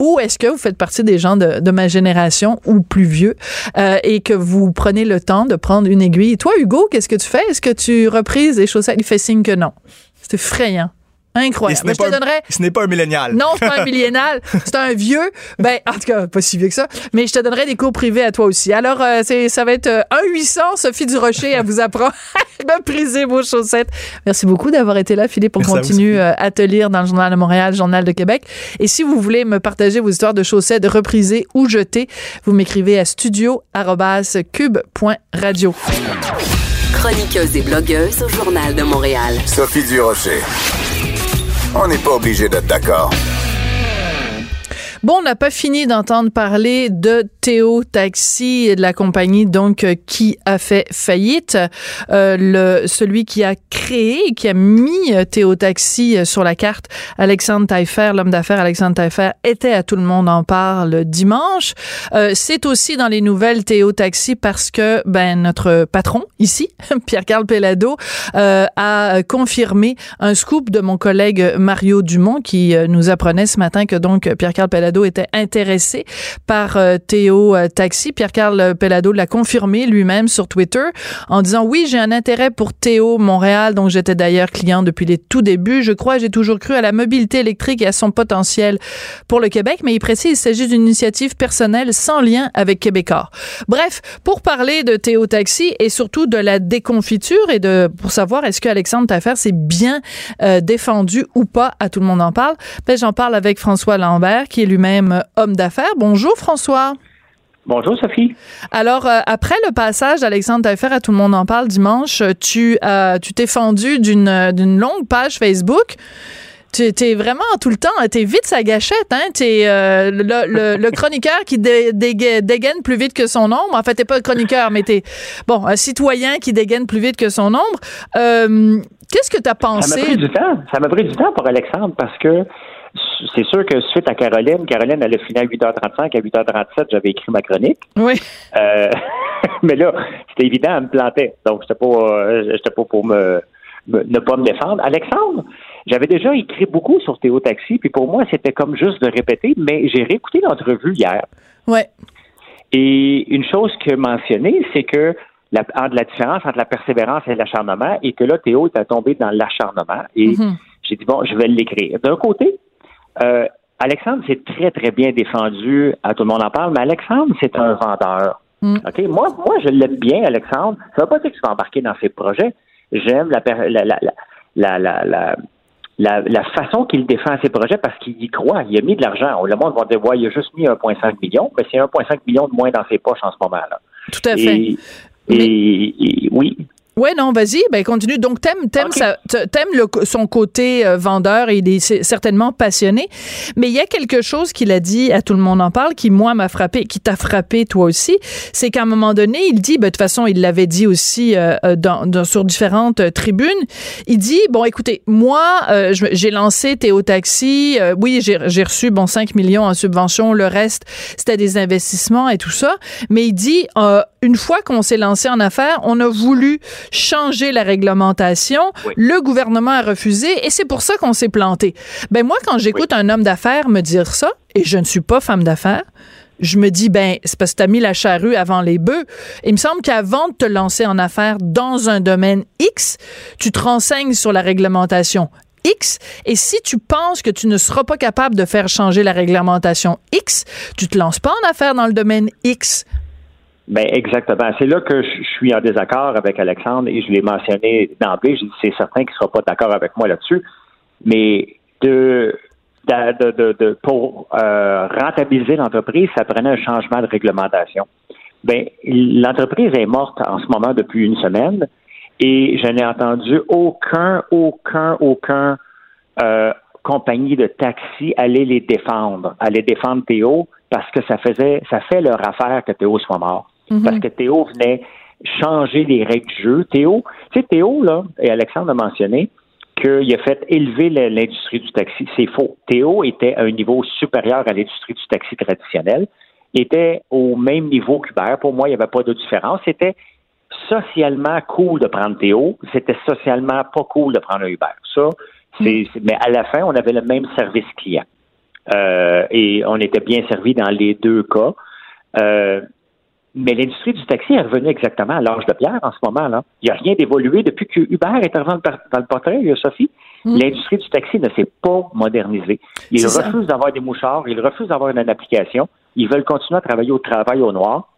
Ou est-ce que vous faites partie des gens de, ma génération ou plus vieux euh, et que vous prenez le temps de prendre une aiguille? Et toi, Hugo, qu'est-ce que tu fais? Est-ce que tu reprises des chaussettes? Il fait signe que non. C'est effrayant. Et Incroyable. ce Mais n'est je te pas, un- donnerais ce n'est pas un millénial. non, c'est pas un millénal, c'est un vieux. Ben, en tout cas, pas si vieux que ça. Mais je te donnerai des cours privés à toi aussi. Alors, euh, c'est, ça va être euh, 1-800 Sophie Durocher à vous apprendre à briser vos chaussettes. Merci beaucoup d'avoir été là, Philippe. On Merci continue euh, à te lire dans le Journal de Montréal, le Journal de Québec. Et si vous voulez me partager vos histoires de chaussettes reprisées ou jetées, vous m'écrivez à studio.cube.radio. Chroniqueuse et blogueuse au Journal de Montréal. Sophie Durocher. On n'est pas obligé d'être d'accord. Bon, on n'a pas fini d'entendre parler de Théo Taxi, de la compagnie donc euh, qui a fait faillite. Euh, le celui qui a créé, qui a mis euh, Théo Taxi euh, sur la carte, Alexandre Taillefer, l'homme d'affaires Alexandre Taillefer, était à tout le monde en parle dimanche. Euh, C'est aussi dans les nouvelles Théo Taxi parce que ben notre patron ici, Pierre-Carl Pellado, euh, a confirmé un scoop de mon collègue Mario Dumont qui nous apprenait ce matin que donc Pierre-Carl Pellado était intéressé par Théo euh, Taxi. Pierre-Carl Pellado l'a confirmé lui-même sur Twitter en disant oui, j'ai un intérêt pour Théo Montréal, dont j'étais d'ailleurs client depuis les tout débuts. Je crois, j'ai toujours cru à la mobilité électrique et à son potentiel pour le Québec, mais il précise il s'agit d'une initiative personnelle sans lien avec Québécois. Bref, pour parler de Théo Taxi et surtout de la déconfiture et de pour savoir est-ce que Alexandre Tafer s'est bien euh, défendu ou pas, à tout le monde en parle. Ben, j'en parle avec François Lambert, qui est lui-même euh, homme d'affaires. Bonjour François. Bonjour Sophie. Alors, euh, après le passage d'Alexandre Taillefer à Tout le monde en parle dimanche, euh, tu euh, tu t'es fendu d'une d'une longue page Facebook. Tu t'es vraiment tout le temps, t'es vite sa gâchette, hein? T'es euh, le, le, le chroniqueur qui dé- déga- dégaine plus vite que son ombre. En fait, t'es pas un chroniqueur, mais t'es bon un citoyen qui dégaine plus vite que son ombre. Qu'est-ce que t'as Ça m'a pensé? pris du temps. Ça m'a pris du temps pour Alexandre parce que c'est sûr que suite à Caroline, Caroline, elle a fini à 8h35. À 8h37, j'avais écrit ma chronique. Oui. Euh, mais là, c'était évident, elle me plantait. Donc, j'étais pas, euh, pas pour me, me- ne pas me défendre. Alexandre, j'avais déjà écrit beaucoup sur Théo Taxi, puis pour moi, c'était comme juste de répéter, mais j'ai réécouté l'entrevue hier. Ouais. Et une chose que mentionné, c'est que la, la différence entre la persévérance et l'acharnement, et que là, Théo était tombé dans l'acharnement. Et Mhm. j'ai dit, bon, je vais l'écrire. D'un côté, euh, Alexandre s'est très, très bien défendu, à tout le monde en parle, mais Alexandre, c'est un vendeur. Mm. OK? Moi, moi, je l'aime bien, Alexandre. Ça ne veut pas dire que je vais embarquer dans ses projets. J'aime la, la, la, la, la, la, la, la façon qu'il défend ses projets parce qu'il y croit. Il a mis de l'argent. Le monde va dire, ouais, il a juste mis 1,5 million, mais c'est 1,5 million de moins dans ses poches en ce moment-là. Tout à fait. Et- oui. Ouais, non, vas-y, ben continue. Donc t'aimes t'aimes Ok. ça- t'aimes le- son côté euh, vendeur et il est certainement passionné, mais il y a quelque chose qu'il a dit à tout le monde en parle qui moi m'a frappé, qui t'a frappé toi aussi, c'est qu'à un moment donné, il dit ben de toute façon, il l'avait dit aussi euh, euh, dans, dans- sur différentes euh, tribunes, il dit bon écoutez, moi euh, j'ai lancé Théo Taxi, euh, oui, j'ai j'ai reçu bon 5 millions en subvention, le reste c'était des investissements et tout ça, mais il dit euh, une fois qu'on s'est lancé en affaires, on a voulu changer la réglementation. Oui. Le gouvernement a refusé et c'est pour ça qu'on s'est planté. Ben moi, quand j'écoute un homme d'affaires me dire ça, et je ne suis pas femme d'affaires, je me dis, ben, c'est parce que t'as mis la charrue avant les bœufs. Il me semble qu'avant de te lancer en affaires dans un domaine X, tu te renseignes sur la réglementation X. Et si tu penses que tu ne seras pas capable de faire changer la réglementation X, tu te lances pas en affaires dans le domaine X. Ben exactement. C'est là que je je suis en désaccord avec Alexandre et je l'ai mentionné d'emblée. J'ai dit c'est certain qu'il ne sera pas d'accord avec moi là-dessus. Mais de, de, de- de- pour euh, rentabiliser l'entreprise, ça prenait un changement de réglementation. Ben l'entreprise est morte en ce moment depuis une semaine et je n'ai entendu aucun, aucun, aucun euh, compagnie de taxi aller les défendre, aller défendre Théo parce que ça faisait, ça fait leur affaire que Théo soit mort. Parce que Théo venait changer les règles du jeu. Théo, tu sais, Théo, là, et Alexandre a mentionné qu'il a fait élever le- l'industrie du taxi. C'est faux. Théo était à un niveau supérieur à l'industrie du taxi traditionnel, était au même niveau qu'Uber. Pour moi, il n'y avait pas de différence. C'était socialement cool de prendre Théo, c'était socialement pas cool de prendre un Uber. Ça, c'est, c'est- mais à la fin, on avait le même service client. Euh, et on était bien servi dans les deux cas. Euh, mais l'industrie du taxi est revenue exactement à l'âge de pierre en ce moment. là. Il n'y a rien d'évolué depuis que Uber est arrivé dans le, portrait, euh, Sophie. L'industrie du taxi ne s'est pas modernisée. Ils refusent d'avoir des mouchards, ils refusent d'avoir une application. Ils veulent continuer à travailler au travail au noir.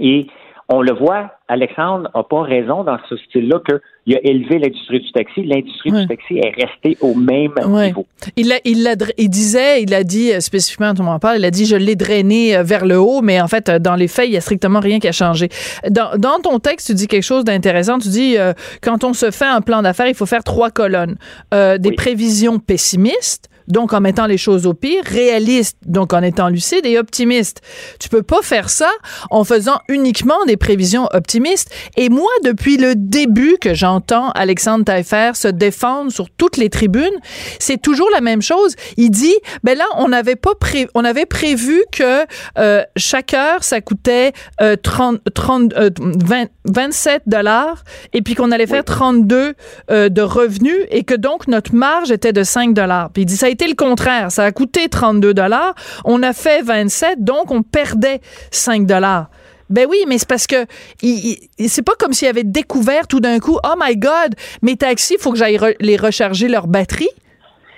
Et on le voit, Alexandre n'a pas raison dans ce style-là qu'il a élevé l'industrie du taxi. L'industrie Ouais. du taxi est restée au même Ouais. niveau. Il, il disait, il a dit euh, spécifiquement, tout le monde parle, il a dit je l'ai drainé euh, vers le haut, mais en fait, euh, dans les faits, il y a strictement rien qui a changé. Dans, dans ton texte, tu dis quelque chose d'intéressant. Tu dis euh, quand on se fait un plan d'affaires, il faut faire trois colonnes Euh, des Oui. prévisions pessimistes. Donc, en mettant les choses au pire, réaliste, donc en étant lucide et optimiste. Tu peux pas faire ça en faisant uniquement des prévisions optimistes. Et moi, depuis le début que j'entends Alexandre Taillefer se défendre sur toutes les tribunes, c'est toujours la même chose. Il dit, ben là, on n'avait pas pré on avait prévu que euh, chaque heure, ça coûtait euh, 30, 30, euh, 20 27 dollars et puis qu'on allait faire 32 euh, de revenus et que donc notre marge était de 5 dollars. Puis il dit, ça été le contraire. Ça a coûté 32 dollars. On a fait 27, donc on perdait 5 dollars. Ben oui, mais c'est parce que il, il- c'est pas comme s'il avait découvert tout d'un coup, oh my God, mes taxis, faut que j'aille re- les recharger leur batterie.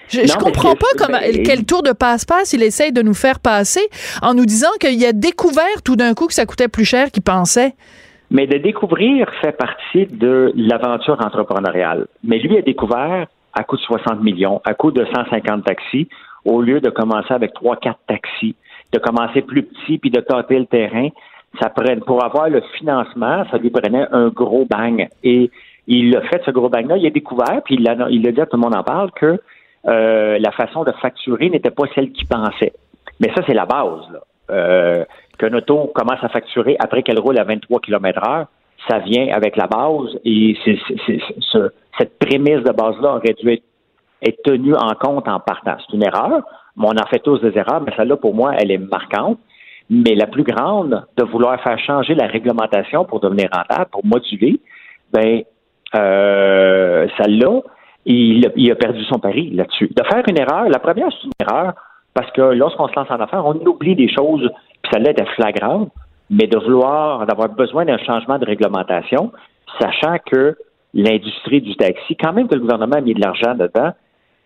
Je, Non, comprends pas comment, ben, quel tour de passe-passe il essaye de nous faire passer en nous disant qu'il a découvert tout d'un coup que ça coûtait plus cher qu'il pensait. Mais de découvrir fait partie de l'aventure entrepreneuriale. Mais lui a découvert à coût de 60 millions, à coût de 150 taxis, au lieu de commencer avec 3-4 taxis, de commencer plus petit puis de tâter le terrain. Ça prenait, pour avoir le financement, ça lui prenait un gros bang. Et il a fait ce gros bang-là, il a découvert, puis il l'a il dit à tout le monde en parle, que euh, la façon de facturer n'était pas celle qu'il pensait. Mais ça, c'est la base. Là. Euh, qu'un auto commence à facturer après qu'elle roule à 23 km heure, ça vient avec la base et c'est, c'est- c'est- ce- cette prémisse de base-là aurait dû être, tenue en compte en partant. C'est une erreur, mais on en fait tous des erreurs, mais celle-là, pour moi, elle est marquante. Mais la plus grande, de vouloir faire changer la réglementation pour devenir rentable, pour moduler, ben, euh, celle-là, il, a- il a perdu son pari là-dessus. De faire une erreur, la première, c'est une erreur, parce que lorsqu'on se lance en affaires, on oublie des choses, puis celle-là était flagrante, mais de vouloir, d'avoir besoin d'un changement de réglementation, sachant que l'industrie du taxi, quand même que le gouvernement a mis de l'argent dedans,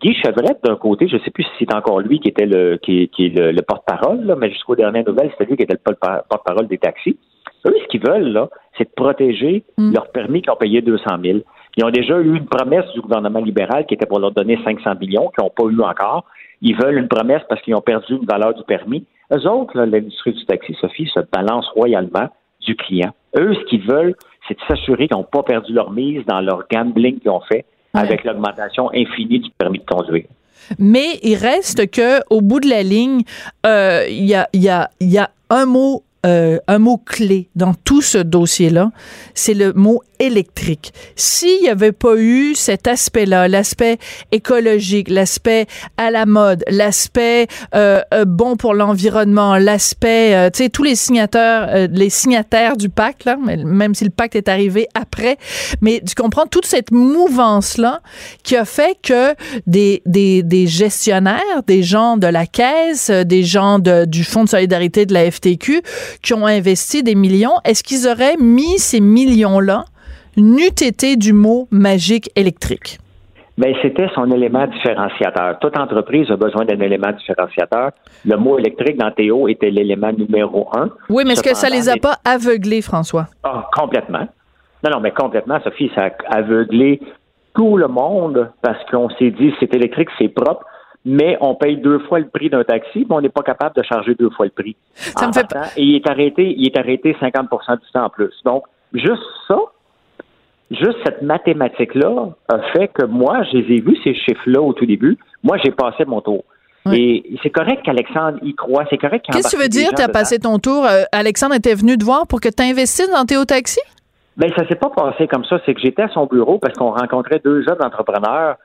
Guy Chevrette, d'un côté, je ne sais plus si c'est encore lui qui était le qui, qui est le, le porte-parole, mais jusqu'aux dernières nouvelles, c'était lui qui était le porte- porte-parole des taxis. Eux, ce qu'ils veulent, là, c'est de protéger Mm. leur permis qu'ils ont payé 200 000. Ils ont déjà eu une promesse du gouvernement libéral qui était pour leur donner 500 millions, qu'ils n'ont pas eu encore. Ils veulent une promesse parce qu'ils ont perdu une valeur du permis. Eux autres, l'industrie du taxi, Sophie, se balance royalement du client. Eux, ce qu'ils veulent, c'est de s'assurer qu'ils n'ont pas perdu leur mise dans leur gambling qu'ils ont fait Ouais. avec l'augmentation infinie du permis de conduire. Mais il reste que au bout de la ligne, euh, il y, a, y a un mot. euh, un mot clé dans tout ce dossier-là, c'est le mot électrique. S'il n'y avait pas eu cet aspect-là, l'aspect écologique, l'aspect à la mode, l'aspect euh, euh, bon pour l'environnement, l'aspect, euh, tu sais, tous les signataires, euh, les signataires du pacte, là, même si le pacte est arrivé après, mais tu comprends toute cette mouvance-là qui a fait que des, des, des gestionnaires, des gens de la caisse, euh, des gens de, du Fonds de solidarité de la FTQ qui ont investi des millions, est-ce qu'ils auraient mis ces millions-là n'eût été du mot magique électrique? Ben, c'était son élément différenciateur. Toute entreprise a besoin d'un élément différenciateur. Le mot électrique dans Théo était l'élément numéro un. Oui, mais est-ce que ça les a pas aveuglés, François? Ah, complètement. Non, non, mais complètement, Sophie, ça a aveuglé tout le monde parce qu'on s'est dit c'est électrique, c'est propre, mais on paye deux fois le prix d'un taxi, mais on n'est pas capable de charger deux fois le prix. Ça me fait Et il est arrêté, il est arrêté 50 du temps en plus. Donc, juste ça, juste cette mathématique-là a fait que moi, je les ai vus, ces chiffres-là, au tout début. Moi, j'ai passé mon tour. Et c'est correct qu'Alexandre y croit. C'est correct qu'il Qu'est-ce que tu veux dire? Tu as passé ton tour. euh, Alexandre était venu te voir pour que tu investisses dans Théo Taxi? Ben, ça s'est pas passé comme ça. C'est que j'étais à son bureau parce qu'on rencontrait deux jeunes entrepreneurs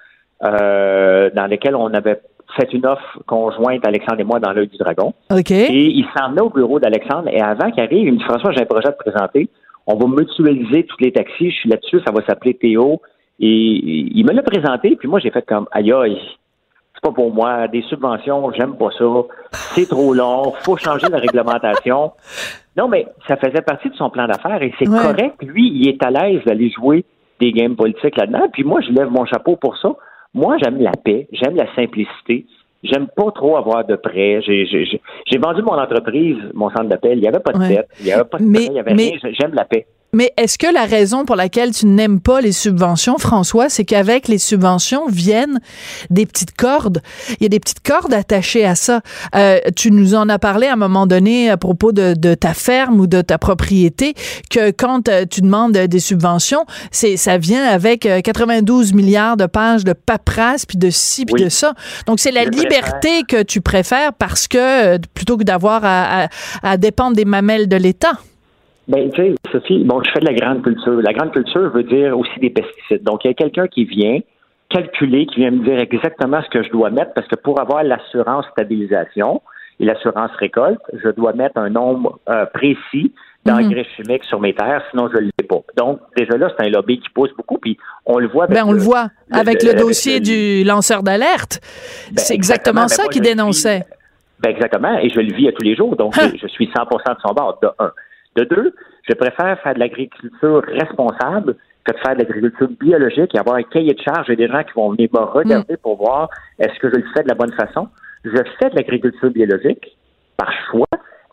euh, dans lesquels on avait fait une offre conjointe, Alexandre et moi, dans l'œil du dragon. OK. Et il s'en venait au bureau d'Alexandre. Et avant qu'il arrive, il me dit François, j'ai un projet à te présenter. On va mutualiser tous les taxis. Je suis là-dessus. Ça va s'appeler Théo. Et il me l'a présenté. Puis moi, j'ai fait comme aïe aïe. C'est pas pour moi. Des subventions, j'aime pas ça. C'est trop long. Faut changer la réglementation. Non, mais ça faisait partie de son plan d'affaires et c'est Ouais. correct. Lui, il est à l'aise d'aller jouer des games politiques là-dedans. Puis moi, je lève mon chapeau pour ça. Moi, j'aime la paix, j'aime la simplicité. J'aime pas trop avoir de prêts. J'ai, vendu mon entreprise, mon centre d'appel. Il n'y avait pas de Ouais. dette, il n'y avait pas de Mais- il n'y avait mais- rien. J'aime la paix. Mais est-ce que la raison pour laquelle tu n'aimes pas les subventions, François, c'est qu'avec les subventions viennent des petites cordes? Il y a des petites cordes attachées à ça. Euh, tu nous en as parlé à un moment donné à propos de, de ta ferme ou de ta propriété, que quand euh, tu demandes euh, des subventions, c'est ça vient avec euh, 92 milliards de pages de paperasse puis de ci puis Oui. de ça. Donc c'est la Je liberté que tu préfères parce que euh, plutôt que d'avoir à, à, à dépendre des mamelles de l'État. Ben, tu sais, Sophie, bon, je fais de la grande culture. La grande culture veut dire aussi des pesticides. Donc, il y a quelqu'un qui vient calculer, qui vient me dire exactement ce que je dois mettre, parce que pour avoir l'assurance stabilisation et l'assurance récolte, je dois mettre un nombre euh, précis d'engrais chimiques sur mes terres, sinon je ne l'ai pas. Donc, déjà là, c'est un lobby qui pousse beaucoup, puis on le voit avec Ben, on le voit avec le- le avec dossier le- du lanceur d'alerte. Ben, c'est exactement Ben, ça qu'il dénonçait. Ben, exactement, et je le vis à tous les jours, donc Hein? je, je suis 100% de son bord, de un. De deux, je préfère faire de l'agriculture responsable que de faire de l'agriculture biologique et avoir un cahier de charge et des gens qui vont venir me regarder pour voir est-ce que je le fais de la bonne façon? Je fais de l'agriculture biologique par choix,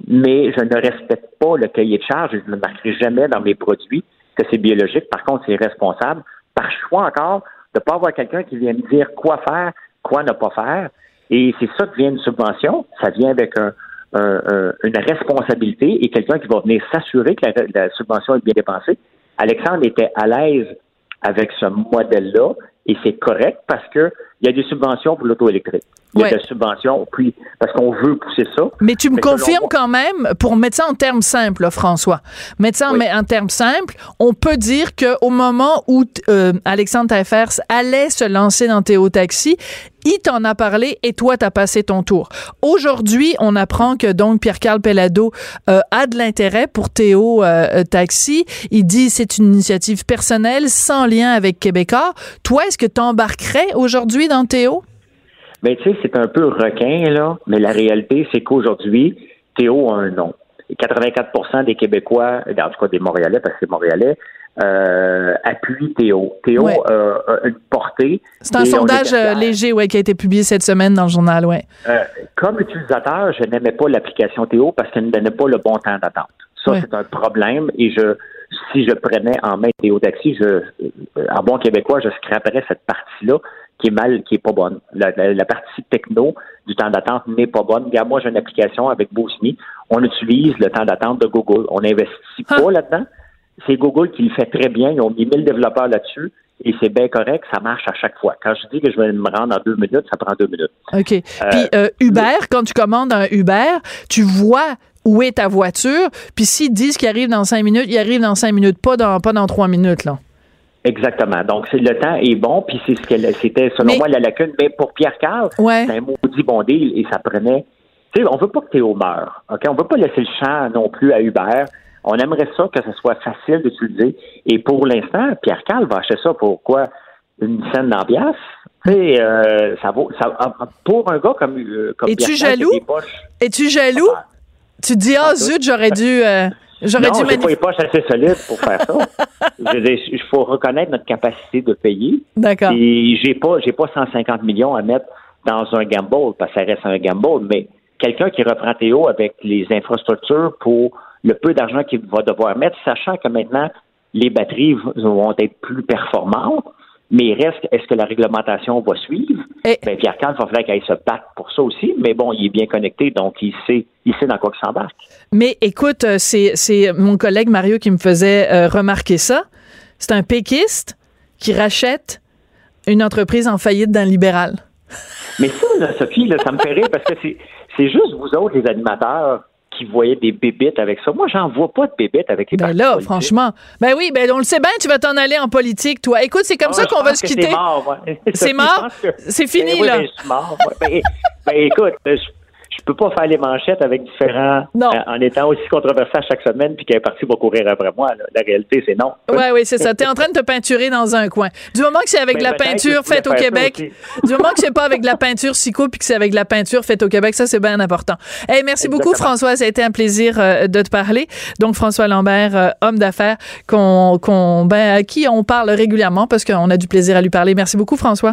mais je ne respecte pas le cahier de charge et je ne marquerai jamais dans mes produits que c'est biologique. Par contre, c'est responsable. Par choix encore, de ne pas avoir quelqu'un qui vient me dire quoi faire, quoi ne pas faire. Et c'est ça que vient une subvention. Ça vient avec un, un- un- une responsabilité et quelqu'un qui va venir s'assurer que la, la subvention est bien dépensée. Alexandre était à l'aise avec ce modèle-là et c'est correct parce que il y a des subventions pour l'auto électrique. Il y a des subventions puis parce qu'on veut pousser ça. Mais tu me Mais confirmes quand même, pour mettre ça en termes simples, là, François, mettre ça en- Oui. mais en termes simples, on peut dire qu'au moment où euh, Alexandre Taillefer allait se lancer dans Théo Taxi, il t'en a parlé et toi, t'as passé ton tour. Aujourd'hui, on apprend que donc Pierre-Carl Pellado euh, a de l'intérêt pour Théo euh, euh, Taxi. Il dit c'est une initiative personnelle sans lien avec Québécois. Toi, est-ce que tu embarquerais aujourd'hui dans Théo? Ben, tu sais, c'est un peu requin, là, mais la réalité, c'est qu'aujourd'hui, Théo a un nom. Et 84% des Québécois, en tout cas des Montréalais, parce que c'est Montréalais, euh, appuient Théo. Théo Ouais. euh, a une portée. C'est un sondage euh, léger ouais, qui a été publié cette semaine dans le journal. Ouais. Euh, comme utilisateur, je n'aimais pas l'application Théo parce qu'elle ne donnait pas le bon temps d'attente. Ça, Ouais. c'est un problème et je si je prenais en main Théo Taxi, je, en bon québécois, je scraperais cette partie-là qui est mal, qui est pas bonne. La, la- la partie techno du temps d'attente n'est pas bonne. Regarde, moi, j'ai une application avec Bosmi. On utilise le temps d'attente de Google. On n'investit Ah. pas là-dedans. C'est Google qui le fait très bien. Ils ont mis 1000 développeurs là-dessus et c'est bien correct. Ça marche à chaque fois. Quand je dis que je vais me rendre en deux minutes, ça prend deux minutes. OK. Puis euh, Uber, quand tu commandes un Uber, tu vois où est ta voiture, puis s'ils disent qu'il arrive dans cinq minutes, il arrive dans cinq minutes, pas dans, pas dans trois minutes, là. Exactement. Donc, le temps est bon, puis c'est ce qu'elle c'était selon Mais- moi la lacune. Mais pour Pierre Carl, Ouais. c'est un maudit bon deal et ça prenait. Tu sais, on veut pas que Théo meure. OK? On veut pas laisser le champ non plus à Uber. On aimerait ça que ce soit facile d'utiliser. Et pour l'instant, Pierre Carl va acheter ça pour quoi? Une scène d'ambiance? Tu sais, euh, ça vaut. Ça, pour un gars comme, euh, comme Es-tu jaloux? Es-tu jaloux? Tu te dis, ah, zut, j'aurais dû, euh, j'aurais non, dû j'ai pas manif- les poches assez solides pour faire ça. Il faut reconnaître notre capacité de payer. D'accord. Et j'ai pas, j'ai pas 150 millions à mettre dans un gamble, parce que ça reste un gamble, mais quelqu'un qui reprend Théo avec les infrastructures pour le peu d'argent qu'il va devoir mettre, sachant que maintenant, les batteries vont être plus performantes, mais il reste, est-ce que la réglementation va suivre? Et- Ben, Pierre il va falloir qu'il se batte pour ça aussi, mais bon, il est bien connecté, donc il sait, il sait dans quoi il s'embarque. Mais écoute, euh, c'est, mon collègue Mario qui me faisait euh, remarquer ça. C'est un péquiste qui rachète une entreprise en faillite d'un libéral. Mais ça, là, Sophie, là, ça me fait rire parce que c'est juste vous autres, les animateurs, qui voyez des bébites avec ça. Moi, j'en vois pas de bébites avec les Ben là, politiques. franchement. Ben oui, ben on le sait bien, tu vas t'en aller en politique, toi. Écoute, c'est comme Ah, ça qu'on va se quitter. C'est mort? C'est fini, Ben oui, là. ben, je suis mort. ouais. Ben, ben, écoute, je, je peux pas faire les manchettes avec différents Non. euh, en étant aussi controversé à chaque semaine puis qu'un parti va courir après moi. là. La réalité, c'est non. Ouais, oui, c'est ça. T'es en train de te peinturer dans un coin. Du moment que c'est avec de Mais la peinture tu faite au Québec, du moment que c'est pas avec de la peinture psycho puis que c'est avec de la peinture faite au Québec, ça c'est bien important. Hey, merci beaucoup. François, ça a été un plaisir euh, de te parler. Donc François Lambert, euh, homme d'affaires qu'on qu'on ben à qui on parle régulièrement parce qu'on a du plaisir à lui parler. Merci beaucoup François.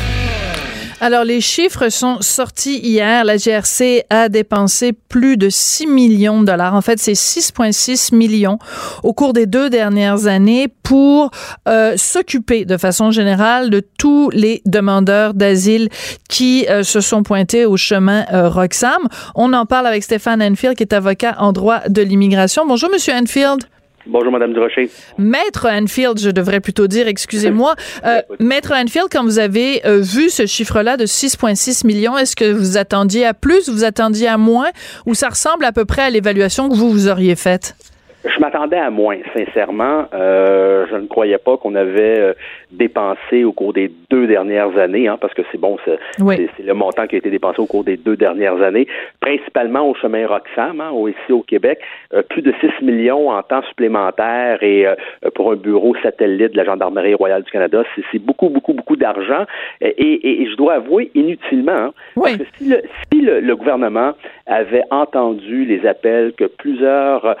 Alors, les chiffres sont sortis hier. La GRC a dépensé plus de 6 millions de dollars. En fait, c'est 6,6 millions au cours des deux dernières années pour euh, s'occuper de façon générale de tous les demandeurs d'asile qui euh, se sont pointés au chemin euh, Roxham. On en parle avec Stéphane Enfield, qui est avocat en droit de l'immigration. Bonjour, Monsieur Enfield. Bonjour, Madame Durocher. Maître Anfield, je devrais plutôt dire, excusez-moi. Euh, Maître Anfield, quand vous avez euh, vu ce chiffre-là de 6,6 millions, est-ce que vous attendiez à plus, vous attendiez à moins, ou ça ressemble à peu près à l'évaluation que vous, vous auriez faite? Je m'attendais à moins, sincèrement. Euh, je ne croyais pas qu'on avait euh, dépensé au cours des deux dernières années, hein, parce que c'est bon, c'est Oui. le montant qui a été dépensé au cours des deux dernières années, principalement au chemin Roxham, hein, ici au Québec, euh, plus de 6 millions en temps supplémentaire et euh, pour un bureau satellite de la Gendarmerie royale du Canada, c'est beaucoup, beaucoup, beaucoup d'argent et, et- et je dois avouer inutilement. hein, Oui. Parce que si, le, si le, le gouvernement avait entendu les appels que plusieurs euh,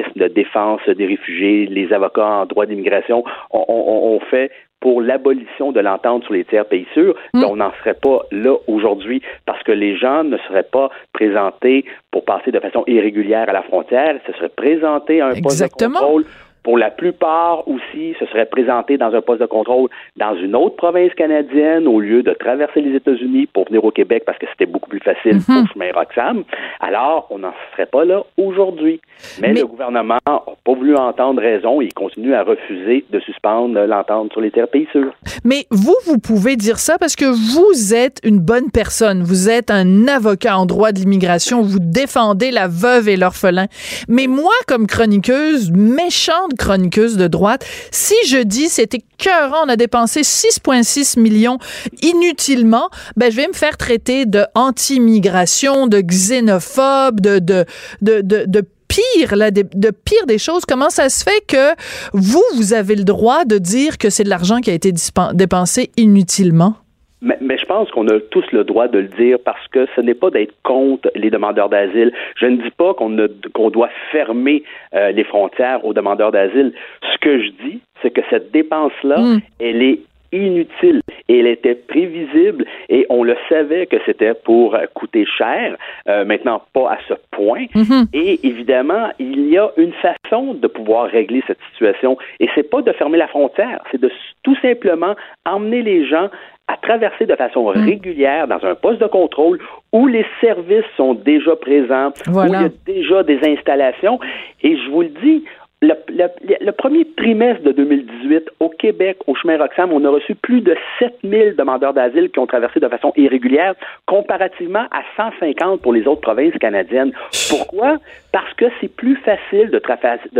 organismes de défense des réfugiés, les avocats en droit d'immigration ont, ont fait pour l'abolition de l'entente sur les tiers pays sûrs, ben, on n'en serait pas là aujourd'hui parce que les gens ne seraient pas présentés pour passer de façon irrégulière à la frontière, ils se seraient présentés à un poste de Exactement. contrôle pour la plupart aussi, se seraient présentés dans un poste de contrôle dans une autre province canadienne au lieu de traverser les États-Unis pour venir au Québec parce que c'était beaucoup plus facile Mhm. pour chemin Roxham. Alors, on n'en serait pas là aujourd'hui. Mais, Mais- le gouvernement n'a pas voulu entendre raison et il continue à refuser de suspendre l'entente sur les terres pays sûrs. Mais vous, vous pouvez dire ça parce que vous êtes une bonne personne. Vous êtes un avocat en droit de l'immigration. Vous défendez la veuve et l'orphelin. Mais moi, comme chroniqueuse, méchante chroniqueuse de droite, si je dis c'était écœurant, on a dépensé 6,6 millions inutilement, ben, je vais me faire traiter de anti-immigration, de xénophobe, de, de, de, de, de pire, là, de, pire des choses. Comment ça se fait que vous, vous avez le droit de dire que c'est de l'argent qui a été dépensé inutilement? Mais, mais, je pense qu'on a tous le droit de le dire parce que ce n'est pas d'être contre les demandeurs d'asile. Je ne dis pas qu'on qu'on doit fermer euh, les frontières aux demandeurs d'asile. Ce que je dis, c'est que cette dépense-là, mm. elle est inutile et elle était prévisible et on le savait que c'était pour coûter cher, euh, maintenant pas à ce point. Mm-hmm. Et évidemment, il y a une façon de pouvoir régler cette situation et c'est pas de fermer la frontière, c'est de tout simplement emmener les gens à traverser de façon mm. régulière dans un poste de contrôle où les services sont déjà présents, où il y a déjà des installations. Et je vous le dis, le, premier trimestre de 2018, au Québec, au chemin Roxham, on a reçu plus de 7000 demandeurs d'asile qui ont traversé de façon irrégulière, comparativement à 150 pour les autres provinces canadiennes. Pourquoi? Parce que c'est plus facile de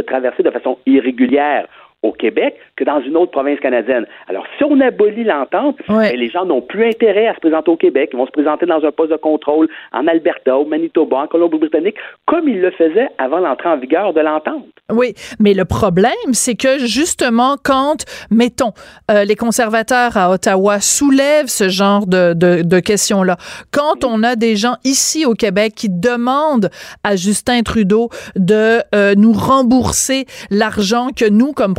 traverser de façon irrégulière au Québec que dans une autre province canadienne. Alors, si on abolit l'entente, ben, les gens n'ont plus intérêt à se présenter au Québec. Ils vont se présenter dans un poste de contrôle en Alberta, au Manitoba, en Colombie-Britannique, comme ils le faisaient avant l'entrée en vigueur de l'entente. Oui, mais le problème, c'est que justement, quand, mettons, euh, les conservateurs à Ottawa soulèvent ce genre de, de, de questions-là, quand on a des gens ici au Québec qui demandent à Justin Trudeau de euh, nous rembourser l'argent que nous, comme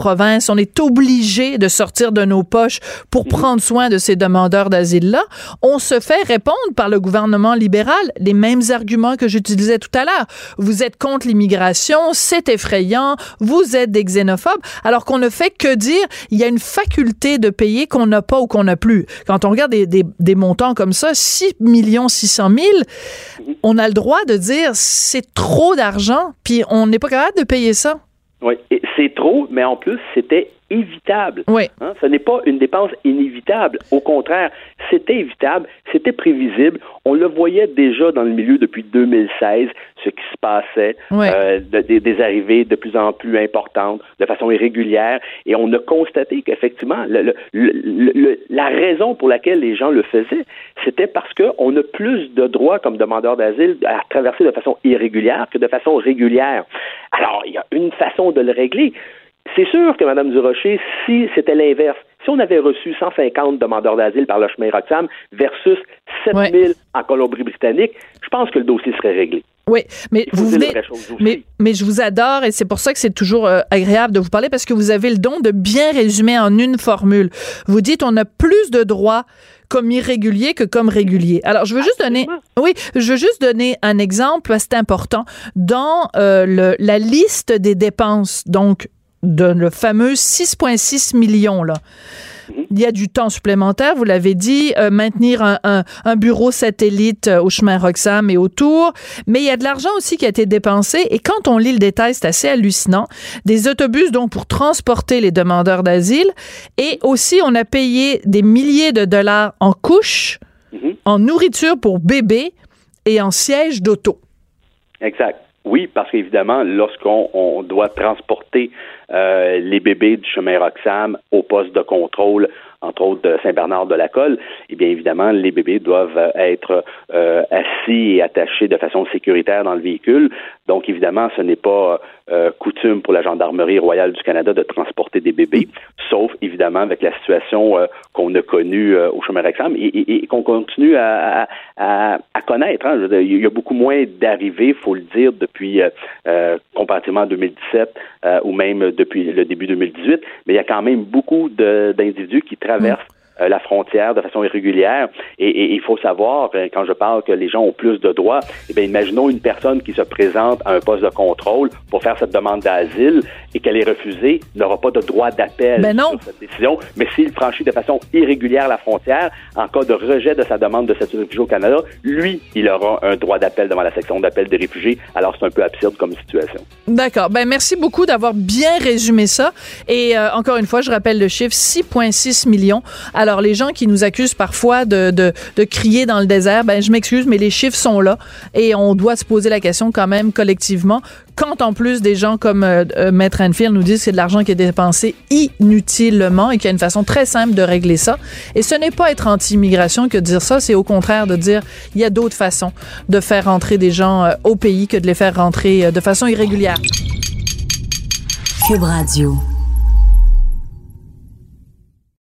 on est obligé de sortir de nos poches pour mhm. prendre soin de ces demandeurs d'asile-là, on se fait répondre par le gouvernement libéral les mêmes arguments que j'utilisais tout à l'heure. Vous êtes contre l'immigration, c'est effrayant, vous êtes des xénophobes, alors qu'on ne fait que dire il y a une faculté de payer qu'on n'a pas ou qu'on n'a plus. Quand on regarde des, des, montants comme ça, 6 millions 600 000, on a le droit de dire c'est trop d'argent, puis on n'est pas capable de payer ça. Oui, c'est trop, mais en plus, c'était évitable. Oui. Hein? Ce n'est pas une dépense inévitable. Au contraire, c'était évitable, c'était prévisible. On le voyait déjà dans le milieu depuis 2016, ce qui se passait, euh, des, arrivées de plus en plus importantes, de façon irrégulière, et on a constaté qu'effectivement, la raison pour laquelle les gens le faisaient, c'était parce qu'on a plus de droits comme demandeurs d'asile à traverser de façon irrégulière que de façon régulière. Alors, il y a une façon de le régler. C'est sûr que Mme Durocher, si c'était l'inverse, si on avait reçu 150 demandeurs d'asile par le chemin Roxham versus 7000 en Colombie-Britannique, je pense que le dossier serait réglé. Oui, mais vous venez, mais, mais je vous adore et c'est pour ça que c'est toujours euh, agréable de vous parler parce que vous avez le don de bien résumer en une formule. Vous dites on a plus de droits comme irrégulier que comme régulier. Alors, je veux juste donner, oui, je veux juste donner un exemple, c'est important. Dans euh, le, la liste des dépenses, donc de le fameux 6,6 millions là. Il y a du temps supplémentaire, vous l'avez dit, euh, maintenir un, bureau satellite euh, au chemin Roxham et autour, mais il y a de l'argent aussi qui a été dépensé et quand on lit le détail, c'est assez hallucinant. Des autobus donc pour transporter les demandeurs d'asile et aussi on a payé des milliers de dollars en couches, mhm. en nourriture pour bébés et en sièges d'auto. Exact. Oui, parce qu'évidemment, lorsqu'on doit transporter les bébés du chemin Roxham au poste de contrôle entre autres de Saint-Bernard-de-la-Colle, eh bien évidemment, les bébés doivent être euh, assis et attachés de façon sécuritaire dans le véhicule. Donc évidemment, ce n'est pas euh, coutume pour la Gendarmerie royale du Canada de transporter des bébés, sauf évidemment avec la situation euh, qu'on a connue au chemin Rexham et, qu'on continue à, connaître. Hein. Il y a beaucoup moins d'arrivées, faut le dire, depuis comparativement à 2017 ou même depuis le début 2018, mais il y a quand même beaucoup d'individus qui traverse la frontière de façon irrégulière. Et, il faut savoir, euh, quand je parle que les gens ont plus de droits, eh bien, imaginons une personne qui se présente à un poste de contrôle pour faire cette demande d'asile et qu'elle est refusée, n'aura pas de droit d'appel ben sur cette décision. Mais s'il franchit de façon irrégulière la frontière, en cas de rejet de sa demande de statut de réfugié au Canada, lui, il aura un droit d'appel devant la section d'appel des réfugiés. Alors, c'est un peu absurde comme situation. D'accord. Ben, merci beaucoup d'avoir bien résumé ça. Et euh, encore une fois, je rappelle le chiffre 6,6 millions. Alors, les gens qui nous accusent parfois de, de, crier dans le désert, ben, je m'excuse, mais les chiffres sont là et on doit se poser la question quand même collectivement. Quand en plus des gens comme euh, euh, Maître Enfield nous disent que c'est de l'argent qui est dépensé inutilement et qu'il y a une façon très simple de régler ça. Et ce n'est pas être anti-immigration que de dire ça, c'est au contraire de dire il y a d'autres façons de faire rentrer des gens euh, au pays que de les faire rentrer de façon irrégulière. Cube Radio.